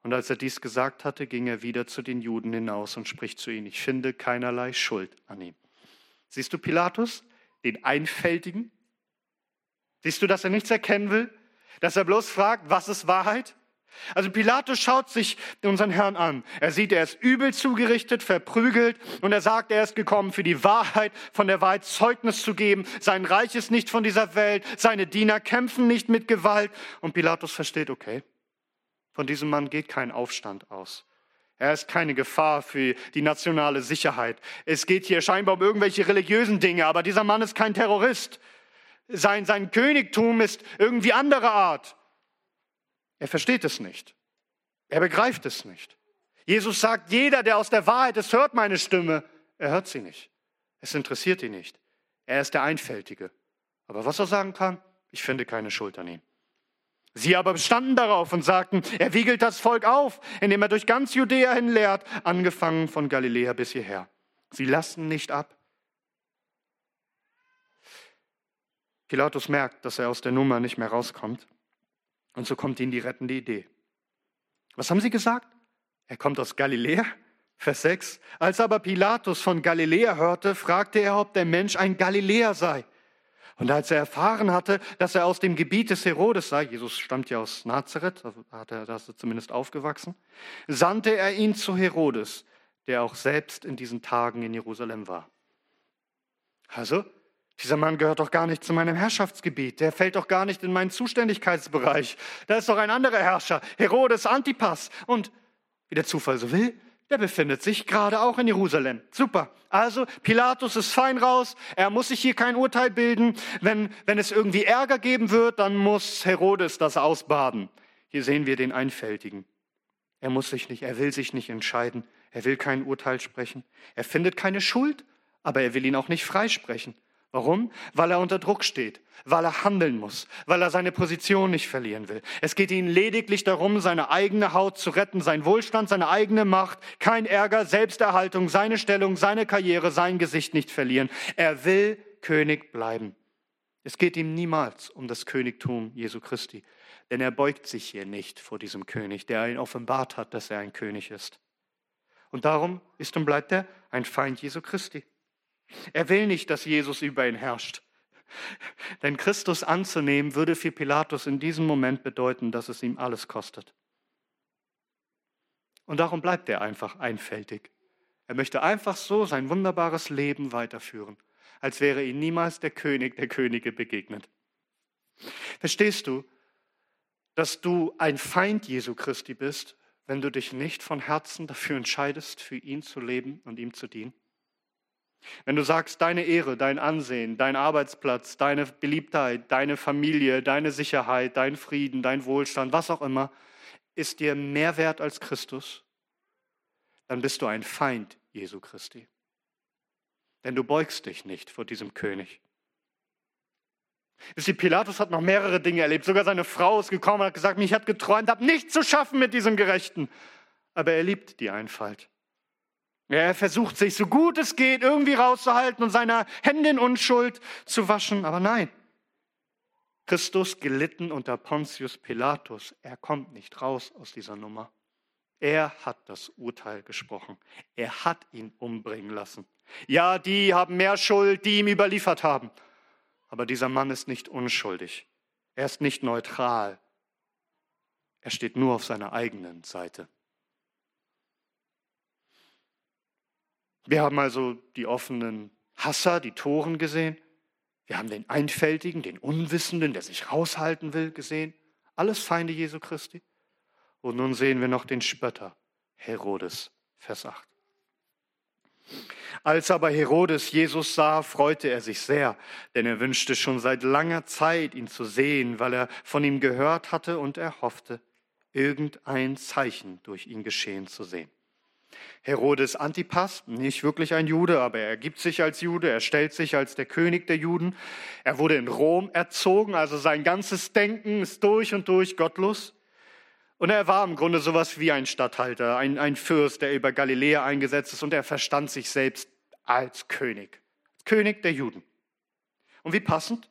Und als er dies gesagt hatte, ging er wieder zu den Juden hinaus und spricht zu ihnen, ich finde keinerlei Schuld an ihm. Siehst du Pilatus, den Einfältigen? Siehst du, dass er nichts erkennen will? Dass er bloß fragt, was ist Wahrheit? Also Pilatus schaut sich unseren Herrn an. Er sieht, er ist übel zugerichtet, verprügelt und er sagt, er ist gekommen, für die Wahrheit, von der Wahrheit Zeugnis zu geben. Sein Reich ist nicht von dieser Welt, seine Diener kämpfen nicht mit Gewalt. Und Pilatus versteht, okay, von diesem Mann geht kein Aufstand aus. Er ist keine Gefahr für die nationale Sicherheit. Es geht hier scheinbar um irgendwelche religiösen Dinge, aber dieser Mann ist kein Terrorist. Sein, sein Königtum ist irgendwie anderer Art. Er versteht es nicht. Er begreift es nicht. Jesus sagt, jeder, der aus der Wahrheit ist, hört meine Stimme. Er hört sie nicht. Es interessiert ihn nicht. Er ist der Einfältige. Aber was er sagen kann, ich finde keine Schuld an ihm. Sie aber bestanden darauf und sagten, er wiegelt das Volk auf, indem er durch ganz Judäa hin lehrt, angefangen von Galiläa bis hierher. Sie lassen nicht ab. Pilatus merkt, dass er aus der Nummer nicht mehr rauskommt. Und so kommt ihm die rettende Idee. Was haben sie gesagt? Er kommt aus Galiläa? Vers 6. Als aber Pilatus von Galiläa hörte, fragte er, ob der Mensch ein Galiläer sei. Und als er erfahren hatte, dass er aus dem Gebiet des Herodes sei, Jesus stammt ja aus Nazareth, da hat er das zumindest aufgewachsen, sandte er ihn zu Herodes, der auch selbst in diesen Tagen in Jerusalem war. Also, dieser Mann gehört doch gar nicht zu meinem Herrschaftsgebiet, der fällt doch gar nicht in meinen Zuständigkeitsbereich. Da ist doch ein anderer Herrscher, Herodes Antipas. Und wie der Zufall so will, der befindet sich gerade auch in Jerusalem. Super. Also Pilatus ist fein raus, er muss sich hier kein Urteil bilden. Wenn, wenn es irgendwie Ärger geben wird, dann muss Herodes das ausbaden. Hier sehen wir den Einfältigen. Er muss sich nicht, er will sich nicht entscheiden, er will kein Urteil sprechen. Er findet keine Schuld, aber er will ihn auch nicht freisprechen. Warum? Weil er unter Druck steht, weil er handeln muss, weil er seine Position nicht verlieren will. Es geht ihm lediglich darum, seine eigene Haut zu retten, sein Wohlstand, seine eigene Macht, kein Ärger, Selbsterhaltung, seine Stellung, seine Karriere, sein Gesicht nicht verlieren. Er will König bleiben. Es geht ihm niemals um das Königtum Jesu Christi, denn er beugt sich hier nicht vor diesem König, der ihn offenbart hat, dass er ein König ist. Und darum ist und bleibt er ein Feind Jesu Christi. Er will nicht, dass Jesus über ihn herrscht. Denn Christus anzunehmen würde für Pilatus in diesem Moment bedeuten, dass es ihm alles kostet. Und darum bleibt er einfach einfältig. Er möchte einfach so sein wunderbares Leben weiterführen, als wäre ihm niemals der König der Könige begegnet. Verstehst du, dass du ein Feind Jesu Christi bist, wenn du dich nicht von Herzen dafür entscheidest, für ihn zu leben und ihm zu dienen? Wenn du sagst, deine Ehre, dein Ansehen, dein Arbeitsplatz, deine Beliebtheit, deine Familie, deine Sicherheit, dein Frieden, dein Wohlstand, was auch immer, ist dir mehr wert als Christus, dann bist du ein Feind Jesu Christi. Denn du beugst dich nicht vor diesem König. Wisst Pilatus hat noch mehrere Dinge erlebt. Sogar seine Frau ist gekommen und hat gesagt, mich hat geträumt, habe nichts zu schaffen mit diesem Gerechten. Aber er liebt die Einfalt. Er versucht sich so gut es geht irgendwie rauszuhalten und seine Hände in Unschuld zu waschen, aber nein. Christus gelitten unter Pontius Pilatus. Er kommt nicht raus aus dieser Nummer. Er hat das Urteil gesprochen. Er hat ihn umbringen lassen. Ja, die haben mehr Schuld, die ihm überliefert haben. Aber dieser Mann ist nicht unschuldig. Er ist nicht neutral. Er steht nur auf seiner eigenen Seite. Wir haben also die offenen Hasser, die Toren gesehen. Wir haben den Einfältigen, den Unwissenden, der sich raushalten will, gesehen. Alles Feinde Jesu Christi. Und nun sehen wir noch den Spötter, Herodes, Vers 8. Als aber Herodes Jesus sah, freute er sich sehr, denn er wünschte schon seit langer Zeit, ihn zu sehen, weil er von ihm gehört hatte und er hoffte, irgendein Zeichen durch ihn geschehen zu sehen. Herodes Antipas, nicht wirklich ein Jude, aber er gibt sich als Jude, er stellt sich als der König der Juden. Er wurde in Rom erzogen, also sein ganzes Denken ist durch und durch gottlos. Und er war im Grunde sowas wie ein Statthalter, ein, ein Fürst, der über Galiläa eingesetzt ist und er verstand sich selbst als König, König der Juden. Und wie passend,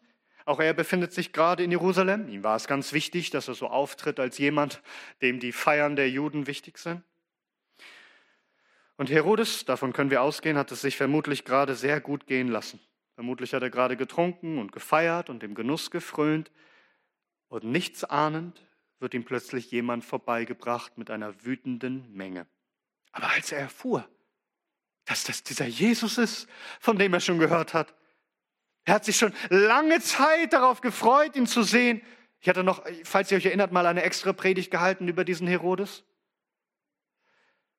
auch er befindet sich gerade in Jerusalem. Ihm war es ganz wichtig, dass er so auftritt als jemand, dem die Feiern der Juden wichtig sind. Und Herodes, davon können wir ausgehen, hat es sich vermutlich gerade sehr gut gehen lassen. Vermutlich hat er gerade getrunken und gefeiert und dem Genuss gefrönt. Und nichts ahnend wird ihm plötzlich jemand vorbeigebracht mit einer wütenden Menge. Aber als er erfuhr, dass das dieser Jesus ist, von dem er schon gehört hat, er hat sich schon lange Zeit darauf gefreut, ihn zu sehen. Ich hatte noch, falls ihr euch erinnert, mal eine extra Predigt gehalten über diesen Herodes.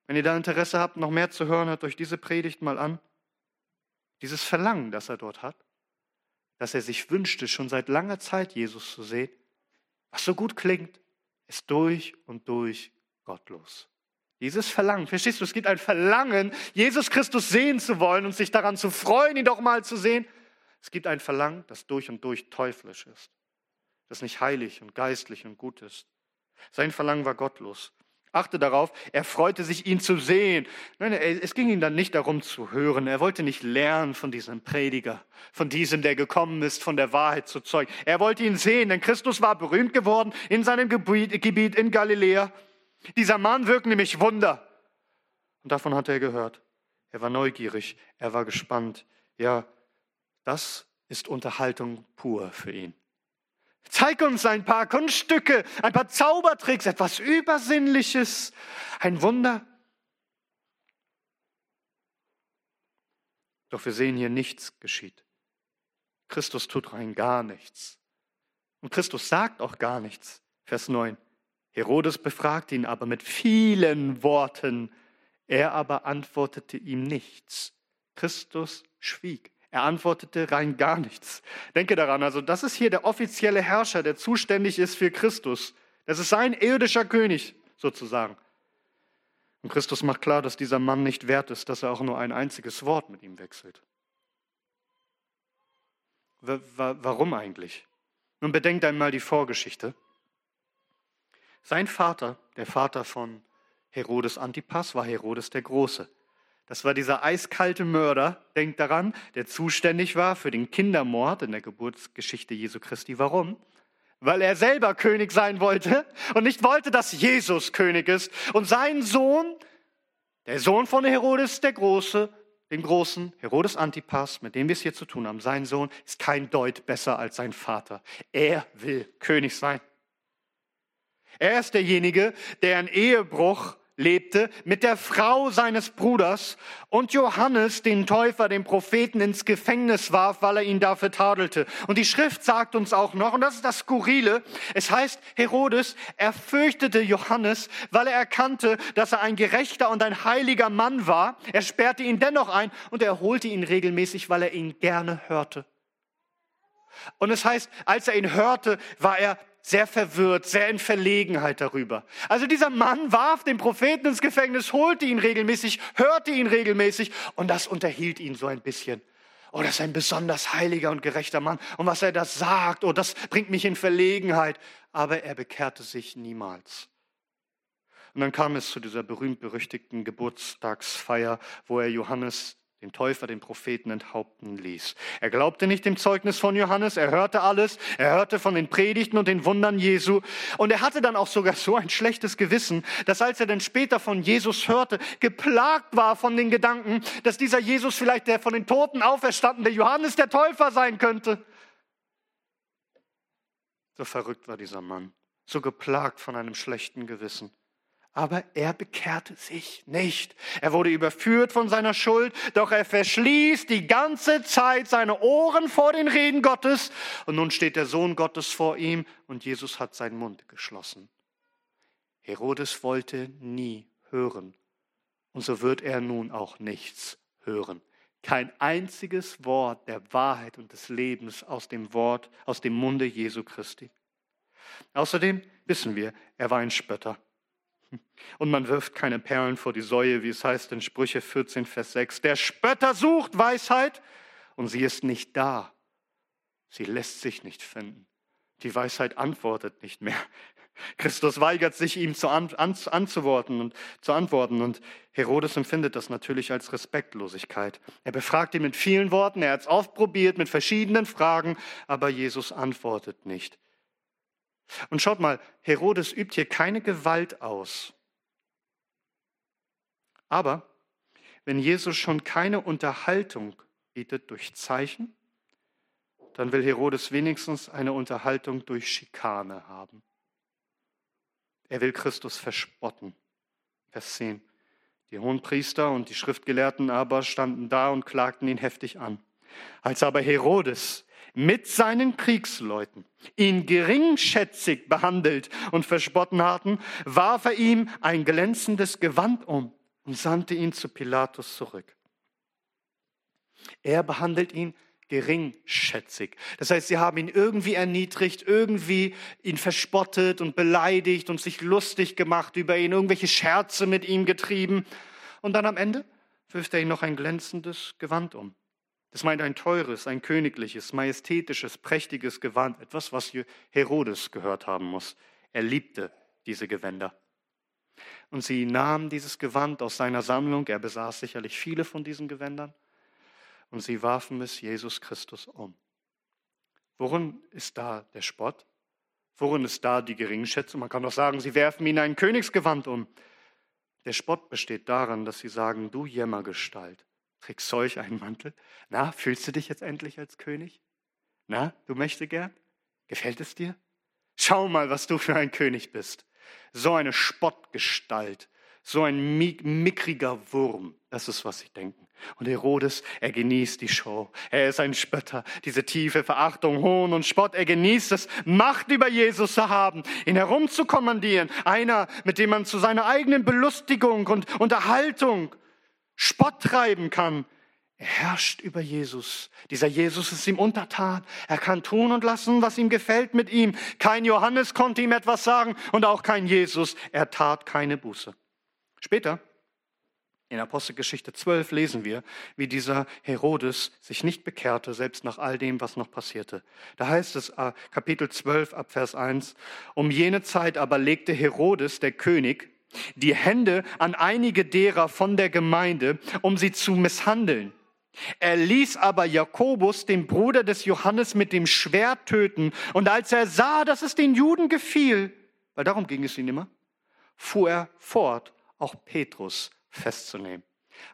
Wenn ihr da Interesse habt, noch mehr zu hören, hört euch diese Predigt mal an. Dieses Verlangen, das er dort hat, dass er sich wünschte, schon seit langer Zeit Jesus zu sehen, was so gut klingt, ist durch und durch gottlos. Dieses Verlangen, verstehst du, es gibt ein Verlangen, Jesus Christus sehen zu wollen und sich daran zu freuen, ihn doch mal zu sehen. Es gibt ein Verlangen, das durch und durch teuflisch ist, das nicht heilig und geistlich und gut ist. Sein Verlangen war gottlos. Achte darauf, er freute sich, ihn zu sehen. Nein, es ging ihm dann nicht darum zu hören. Er wollte nicht lernen von diesem Prediger, von diesem, der gekommen ist, von der Wahrheit zu zeugen. Er wollte ihn sehen, denn Christus war berühmt geworden in seinem Gebiet, in Galiläa. Dieser Mann wirkt nämlich Wunder. Und davon hat er gehört. Er war neugierig, er war gespannt. Ja, das ist Unterhaltung pur für ihn. Zeig uns ein paar Kunststücke, ein paar Zaubertricks, etwas Übersinnliches, ein Wunder. Doch wir sehen hier nichts geschieht. Christus tut rein gar nichts. Und Christus sagt auch gar nichts. Vers 9. Herodes befragt ihn aber mit vielen Worten. Er aber antwortete ihm nichts. Christus schwieg. Er antwortete rein gar nichts. Denke daran, also das ist hier der offizielle Herrscher, der zuständig ist für Christus. Das ist sein irdischer König sozusagen. Und Christus macht klar, dass dieser Mann nicht wert ist, dass er auch nur ein einziges Wort mit ihm wechselt. Warum eigentlich? Nun bedenkt einmal die Vorgeschichte. Sein Vater, der Vater von Herodes Antipas, war Herodes der Große. Das war dieser eiskalte Mörder, denkt daran, der zuständig war für den Kindermord in der Geburtsgeschichte Jesu Christi. Warum? Weil er selber König sein wollte und nicht wollte, dass Jesus König ist. Und sein Sohn, der Sohn von Herodes der Große, dem großen Herodes Antipas, mit dem wir es hier zu tun haben, sein Sohn, ist kein Deut besser als sein Vater. Er will König sein. Er ist derjenige, der einen Ehebruch lebte mit der Frau seines Bruders und Johannes, den Täufer, den Propheten, ins Gefängnis warf, weil er ihn dafür tadelte. Und die Schrift sagt uns auch noch, und das ist das Skurrile, es heißt, Herodes, er fürchtete Johannes, weil er erkannte, dass er ein gerechter und ein heiliger Mann war. Er sperrte ihn dennoch ein und er holte ihn regelmäßig, weil er ihn gerne hörte. Und es heißt, als er ihn hörte, war er sehr verwirrt, sehr in Verlegenheit darüber. Also dieser Mann warf den Propheten ins Gefängnis, holte ihn regelmäßig, hörte ihn regelmäßig und das unterhielt ihn so ein bisschen. Oh, das ist ein besonders heiliger und gerechter Mann. Und was er da sagt, oh, das bringt mich in Verlegenheit. Aber er bekehrte sich niemals. Und dann kam es zu dieser berühmt-berüchtigten Geburtstagsfeier, wo er Johannes den Täufer, den Propheten enthaupten ließ. Er glaubte nicht dem Zeugnis von Johannes, er hörte alles, er hörte von den Predigten und den Wundern Jesu und er hatte dann auch sogar so ein schlechtes Gewissen, dass als er dann später von Jesus hörte, geplagt war von den Gedanken, dass dieser Jesus vielleicht der von den Toten auferstandene Johannes der Täufer sein könnte. So verrückt war dieser Mann, so geplagt von einem schlechten Gewissen aber er bekehrte sich nicht. Er wurde überführt von seiner Schuld, doch er verschließt die ganze Zeit seine Ohren vor den Reden Gottes und nun steht der Sohn Gottes vor ihm und Jesus hat seinen Mund geschlossen. Herodes wollte nie hören und so wird er nun auch nichts hören. Kein einziges Wort der Wahrheit und des Lebens aus dem Wort, aus dem Munde Jesu Christi. Außerdem wissen wir, er war ein Spötter. Und man wirft keine Perlen vor die Säue, wie es heißt in Sprüche 14, Vers 6. Der Spötter sucht Weisheit und sie ist nicht da. Sie lässt sich nicht finden. Die Weisheit antwortet nicht mehr. Christus weigert sich, ihm zu an, an, anzuworten und zu antworten. Und Herodes empfindet das natürlich als Respektlosigkeit. Er befragt ihn mit vielen Worten, er hat es oft probiert mit verschiedenen Fragen, aber Jesus antwortet nicht. Und schaut mal, Herodes übt hier keine Gewalt aus. Aber wenn Jesus schon keine Unterhaltung bietet durch Zeichen, dann will Herodes wenigstens eine Unterhaltung durch Schikane haben. Er will Christus verspotten. Vers 10. Die Hohenpriester und die Schriftgelehrten aber standen da und klagten ihn heftig an. Als aber Herodes mit seinen Kriegsleuten ihn geringschätzig behandelt und verspotten hatten, warf er ihm ein glänzendes Gewand um und sandte ihn zu Pilatus zurück. Er behandelt ihn geringschätzig. Das heißt, sie haben ihn irgendwie erniedrigt, irgendwie ihn verspottet und beleidigt und sich lustig gemacht über ihn, irgendwelche Scherze mit ihm getrieben. Und dann am Ende wirft er ihm noch ein glänzendes Gewand um. Das meint ein teures, ein königliches, majestätisches, prächtiges Gewand, etwas, was Herodes gehört haben muss. Er liebte diese Gewänder. Und sie nahm dieses Gewand aus seiner Sammlung, er besaß sicherlich viele von diesen Gewändern, und sie warfen es Jesus Christus um. Worin ist da der Spott? Worin ist da die Geringschätzung? Man kann doch sagen, sie werfen ihn ein Königsgewand um. Der Spott besteht darin, dass sie sagen, du Jämmergestalt, Trägst solch einen Mantel? Na, fühlst du dich jetzt endlich als König? Na, du möchtest gern? Gefällt es dir? Schau mal, was du für ein König bist. So eine Spottgestalt, so ein mickriger Wurm. Das ist, was sie denken. Und Herodes, er genießt die Show. Er ist ein Spötter. Diese tiefe Verachtung, Hohn und Spott, er genießt es, Macht über Jesus zu haben, ihn herumzukommandieren. Einer, mit dem man zu seiner eigenen Belustigung und Unterhaltung Spott treiben kann. Er herrscht über Jesus. Dieser Jesus ist ihm untertan. Er kann tun und lassen, was ihm gefällt mit ihm. Kein Johannes konnte ihm etwas sagen und auch kein Jesus. Er tat keine Buße. Später, In Apostelgeschichte 12 lesen wir, wie dieser Herodes sich nicht bekehrte, selbst nach all dem, was noch passierte. Da heißt es, äh, Kapitel 12 ab Vers 1, um jene Zeit aber legte Herodes, der König, die Hände an einige derer von der Gemeinde, um sie zu misshandeln. Er ließ aber Jakobus, den Bruder des Johannes, mit dem Schwert töten. Und als er sah, dass es den Juden gefiel, weil darum ging es ihm immer, fuhr er fort, auch Petrus festzunehmen.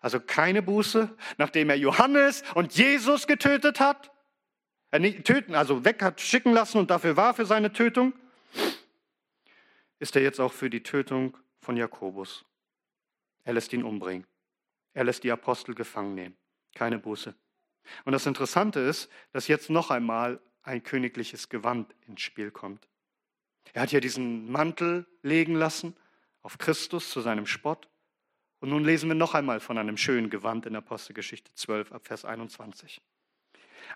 Also keine Buße, nachdem er Johannes und Jesus getötet hat. Er nicht töten, also weg hat schicken lassen und dafür war für seine Tötung, ist er jetzt auch für die Tötung von Jakobus. Er lässt ihn umbringen. Er lässt die Apostel gefangen nehmen. Keine Buße. Und das Interessante ist, dass jetzt noch einmal ein königliches Gewand ins Spiel kommt. Er hat ja diesen Mantel legen lassen auf Christus zu seinem Spott. Und nun lesen wir noch einmal von einem schönen Gewand in Apostelgeschichte 12 ab Vers 21.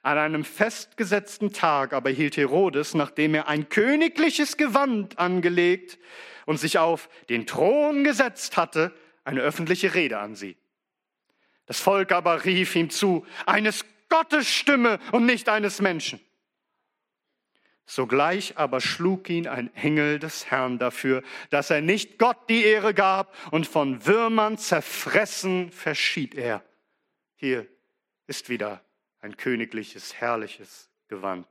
An einem festgesetzten Tag aber hielt Herodes, nachdem er ein königliches Gewand angelegt und sich auf den Thron gesetzt hatte, eine öffentliche Rede an sie. Das Volk aber rief ihm zu, eines Gottes Stimme und nicht eines Menschen. Sogleich aber schlug ihn ein Engel des Herrn dafür, dass er nicht Gott die Ehre gab und von Würmern zerfressen verschied er. Hier ist wieder ein königliches, herrliches Gewand.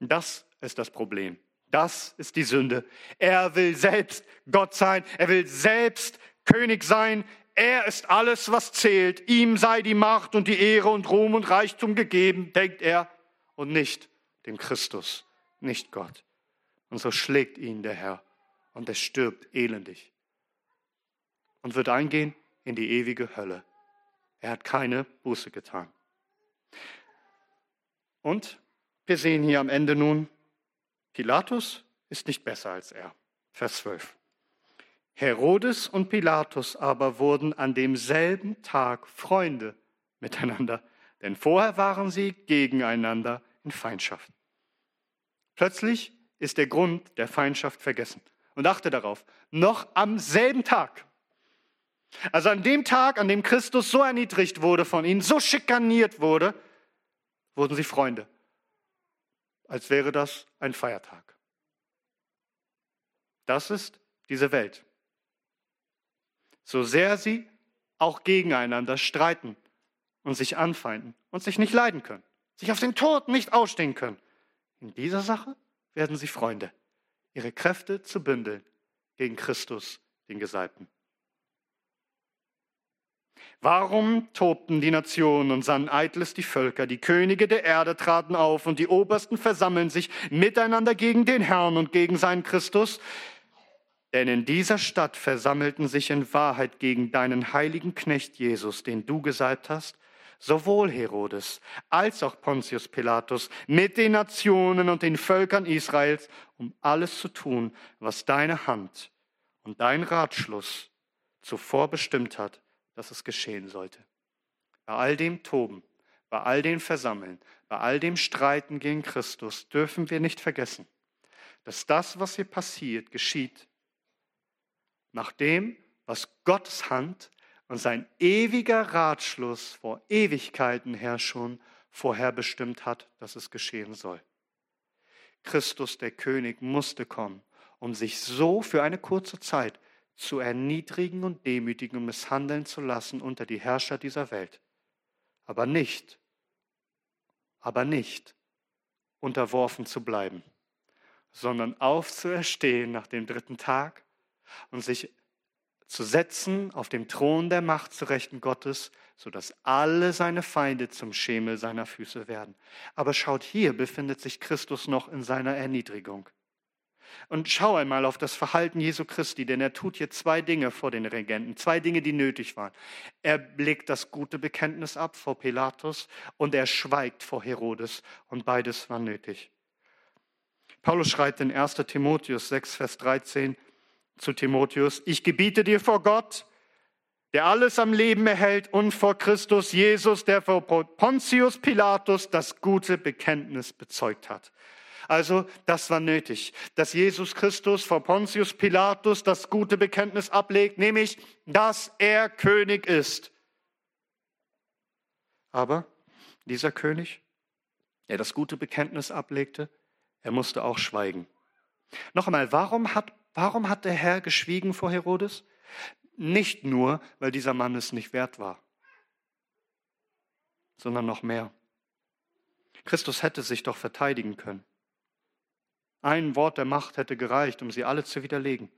Das ist das Problem. Das ist die Sünde. Er will selbst Gott sein. Er will selbst König sein. Er ist alles, was zählt. Ihm sei die Macht und die Ehre und Ruhm und Reichtum gegeben, denkt er, und nicht dem Christus, nicht Gott. Und so schlägt ihn der Herr und er stirbt elendig und wird eingehen in die ewige Hölle. Er hat keine Buße getan. Und wir sehen hier am Ende nun, Pilatus ist nicht besser als er. Vers 12. Herodes und Pilatus aber wurden an demselben Tag Freunde miteinander, denn vorher waren sie gegeneinander in Feindschaft. Plötzlich ist der Grund der Feindschaft vergessen. Und achte darauf, noch am selben Tag. Also an dem Tag, an dem Christus so erniedrigt wurde von ihnen, so schikaniert wurde, wurden sie Freunde. Als wäre das ein Feiertag. Das ist diese Welt. So sehr sie auch gegeneinander streiten und sich anfeinden und sich nicht leiden können, sich auf den Tod nicht ausstehen können, in dieser Sache werden sie Freunde, ihre Kräfte zu bündeln gegen Christus, den Gesalbten. Warum tobten die Nationen und sannen eitles die Völker? Die Könige der Erde traten auf und die Obersten versammeln sich miteinander gegen den Herrn und gegen seinen Christus. Denn in dieser Stadt versammelten sich in Wahrheit gegen deinen heiligen Knecht Jesus, den du gesalbt hast, sowohl Herodes als auch Pontius Pilatus mit den Nationen und den Völkern Israels, um alles zu tun, was deine Hand und dein Ratschluss zuvor bestimmt hat, dass es geschehen sollte. Bei all dem Toben, bei all dem Versammeln, bei all dem Streiten gegen Christus dürfen wir nicht vergessen, dass das, was hier passiert, geschieht nach dem, was Gottes Hand und sein ewiger Ratschluss vor Ewigkeiten her schon vorherbestimmt hat, dass es geschehen soll. Christus, der König, musste kommen, um sich so für eine kurze Zeit zu erniedrigen und demütigen und misshandeln zu lassen unter die Herrscher dieser Welt. Aber nicht, aber nicht unterworfen zu bleiben, sondern aufzuerstehen nach dem dritten Tag und sich zu setzen auf dem Thron der Macht zu Rechten Gottes, sodass alle seine Feinde zum Schemel seiner Füße werden. Aber schaut, hier befindet sich Christus noch in seiner Erniedrigung. Und schau einmal auf das Verhalten Jesu Christi, denn er tut hier zwei Dinge vor den Regenten, zwei Dinge, die nötig waren. Er legt das gute Bekenntnis ab vor Pilatus und er schweigt vor Herodes und beides war nötig. Paulus schreibt in 1 Timotheus 6, Vers 13, zu Timotheus, ich gebiete dir vor Gott, der alles am Leben erhält, und vor Christus Jesus, der vor Pontius Pilatus das gute Bekenntnis bezeugt hat. Also, das war nötig, dass Jesus Christus vor Pontius Pilatus das gute Bekenntnis ablegt, nämlich, dass er König ist. Aber dieser König, der das gute Bekenntnis ablegte, er musste auch schweigen. Noch einmal, warum hat, warum hat der Herr geschwiegen vor Herodes? Nicht nur, weil dieser Mann es nicht wert war, sondern noch mehr. Christus hätte sich doch verteidigen können. Ein Wort der Macht hätte gereicht, um sie alle zu widerlegen.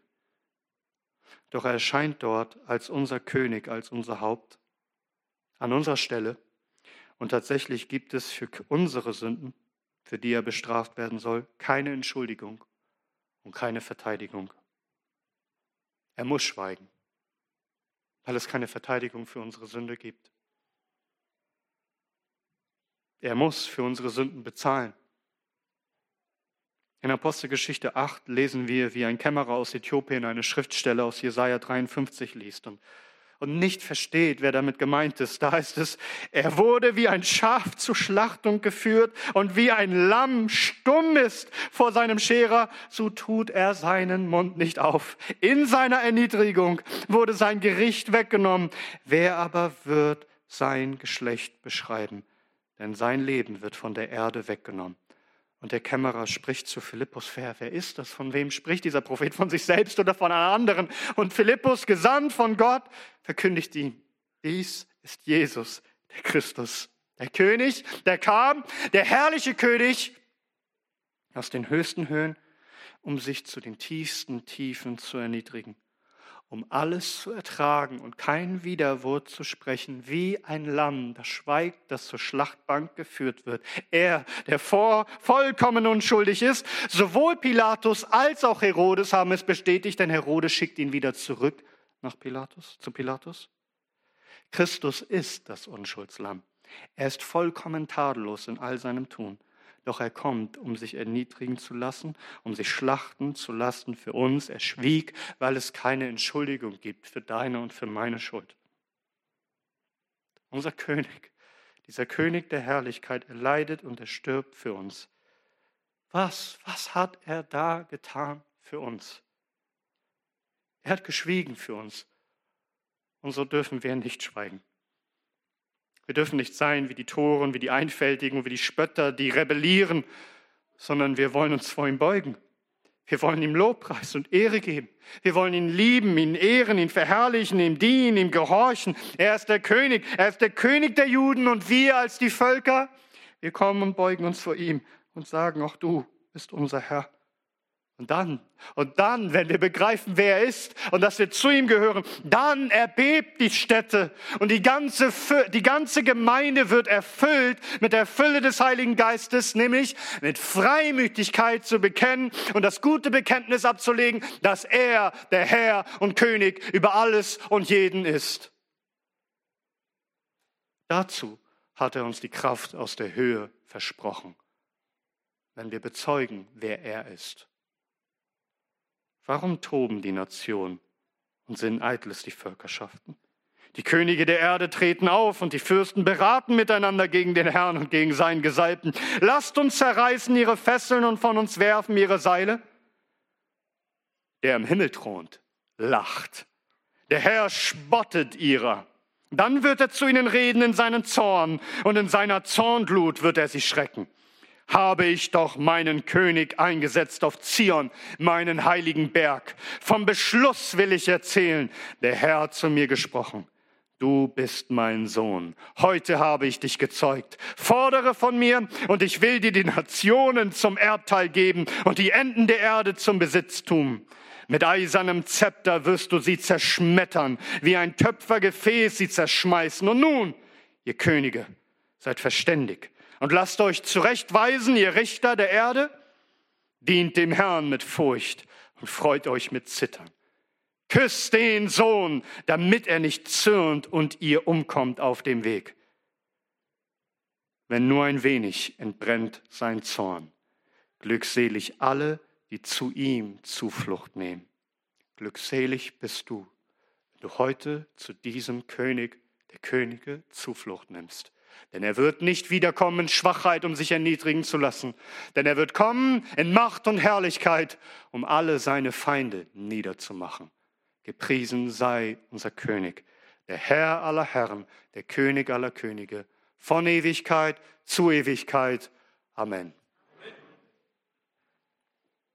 Doch er erscheint dort als unser König, als unser Haupt, an unserer Stelle. Und tatsächlich gibt es für unsere Sünden, für die er bestraft werden soll, keine Entschuldigung und keine Verteidigung. Er muss schweigen, weil es keine Verteidigung für unsere Sünde gibt. Er muss für unsere Sünden bezahlen. In Apostelgeschichte 8 lesen wir, wie ein Kämmerer aus Äthiopien eine Schriftstelle aus Jesaja 53 liest und, und nicht versteht, wer damit gemeint ist. Da heißt es, er wurde wie ein Schaf zur Schlachtung geführt und wie ein Lamm stumm ist vor seinem Scherer, so tut er seinen Mund nicht auf. In seiner Erniedrigung wurde sein Gericht weggenommen. Wer aber wird sein Geschlecht beschreiben? Denn sein Leben wird von der Erde weggenommen. Und der Kämmerer spricht zu Philippus, wer, wer ist das? Von wem spricht dieser Prophet? Von sich selbst oder von einem anderen? Und Philippus, gesandt von Gott, verkündigt ihm, dies ist Jesus, der Christus, der König, der kam, der herrliche König aus den höchsten Höhen, um sich zu den tiefsten Tiefen zu erniedrigen um alles zu ertragen und kein Widerwort zu sprechen, wie ein Lamm, das schweigt, das zur Schlachtbank geführt wird. Er, der vor, vollkommen unschuldig ist, sowohl Pilatus als auch Herodes haben es bestätigt, denn Herodes schickt ihn wieder zurück nach Pilatus, zu Pilatus. Christus ist das Unschuldslamm. Er ist vollkommen tadellos in all seinem Tun. Doch er kommt, um sich erniedrigen zu lassen, um sich schlachten zu lassen für uns. Er schwieg, weil es keine Entschuldigung gibt für deine und für meine Schuld. Unser König, dieser König der Herrlichkeit, er leidet und er stirbt für uns. Was, was hat er da getan für uns? Er hat geschwiegen für uns. Und so dürfen wir nicht schweigen. Wir dürfen nicht sein wie die Toren, wie die Einfältigen, wie die Spötter, die rebellieren, sondern wir wollen uns vor ihm beugen. Wir wollen ihm Lobpreis und Ehre geben. Wir wollen ihn lieben, ihn ehren, ihn verherrlichen, ihm dienen, ihm gehorchen. Er ist der König. Er ist der König der Juden und wir als die Völker, wir kommen und beugen uns vor ihm und sagen, auch du bist unser Herr. Und dann, und dann, wenn wir begreifen, wer er ist und dass wir zu ihm gehören, dann erbebt die Stätte und die ganze, die ganze Gemeinde wird erfüllt mit der Fülle des Heiligen Geistes, nämlich mit Freimütigkeit zu bekennen und das gute Bekenntnis abzulegen, dass er der Herr und König über alles und jeden ist. Dazu hat er uns die Kraft aus der Höhe versprochen, wenn wir bezeugen, wer er ist. Warum toben die Nationen und sind eitles die Völkerschaften? Die Könige der Erde treten auf und die Fürsten beraten miteinander gegen den Herrn und gegen seinen Gesalbten. Lasst uns zerreißen ihre Fesseln und von uns werfen ihre Seile. Der im Himmel thront, lacht. Der Herr spottet ihrer. Dann wird er zu ihnen reden in seinen Zorn und in seiner Zornglut wird er sie schrecken habe ich doch meinen König eingesetzt auf Zion, meinen heiligen Berg. Vom Beschluss will ich erzählen. Der Herr hat zu mir gesprochen. Du bist mein Sohn. Heute habe ich dich gezeugt. Fordere von mir und ich will dir die Nationen zum Erbteil geben und die Enden der Erde zum Besitztum. Mit eisernem Zepter wirst du sie zerschmettern, wie ein Töpfergefäß sie zerschmeißen. Und nun, ihr Könige, seid verständig und lasst euch zurechtweisen, ihr Richter der Erde, dient dem Herrn mit Furcht und freut euch mit Zittern. Küsst den Sohn, damit er nicht zürnt und ihr umkommt auf dem Weg. Wenn nur ein wenig entbrennt sein Zorn. Glückselig alle, die zu ihm Zuflucht nehmen. Glückselig bist du, wenn du heute zu diesem König der Könige Zuflucht nimmst Denn er wird nicht wiederkommen in Schwachheit, um sich erniedrigen zu lassen. Denn er wird kommen in Macht und Herrlichkeit, um alle seine Feinde niederzumachen. Gepriesen sei unser König, der Herr aller Herren, der König aller Könige, von Ewigkeit zu Ewigkeit. Amen.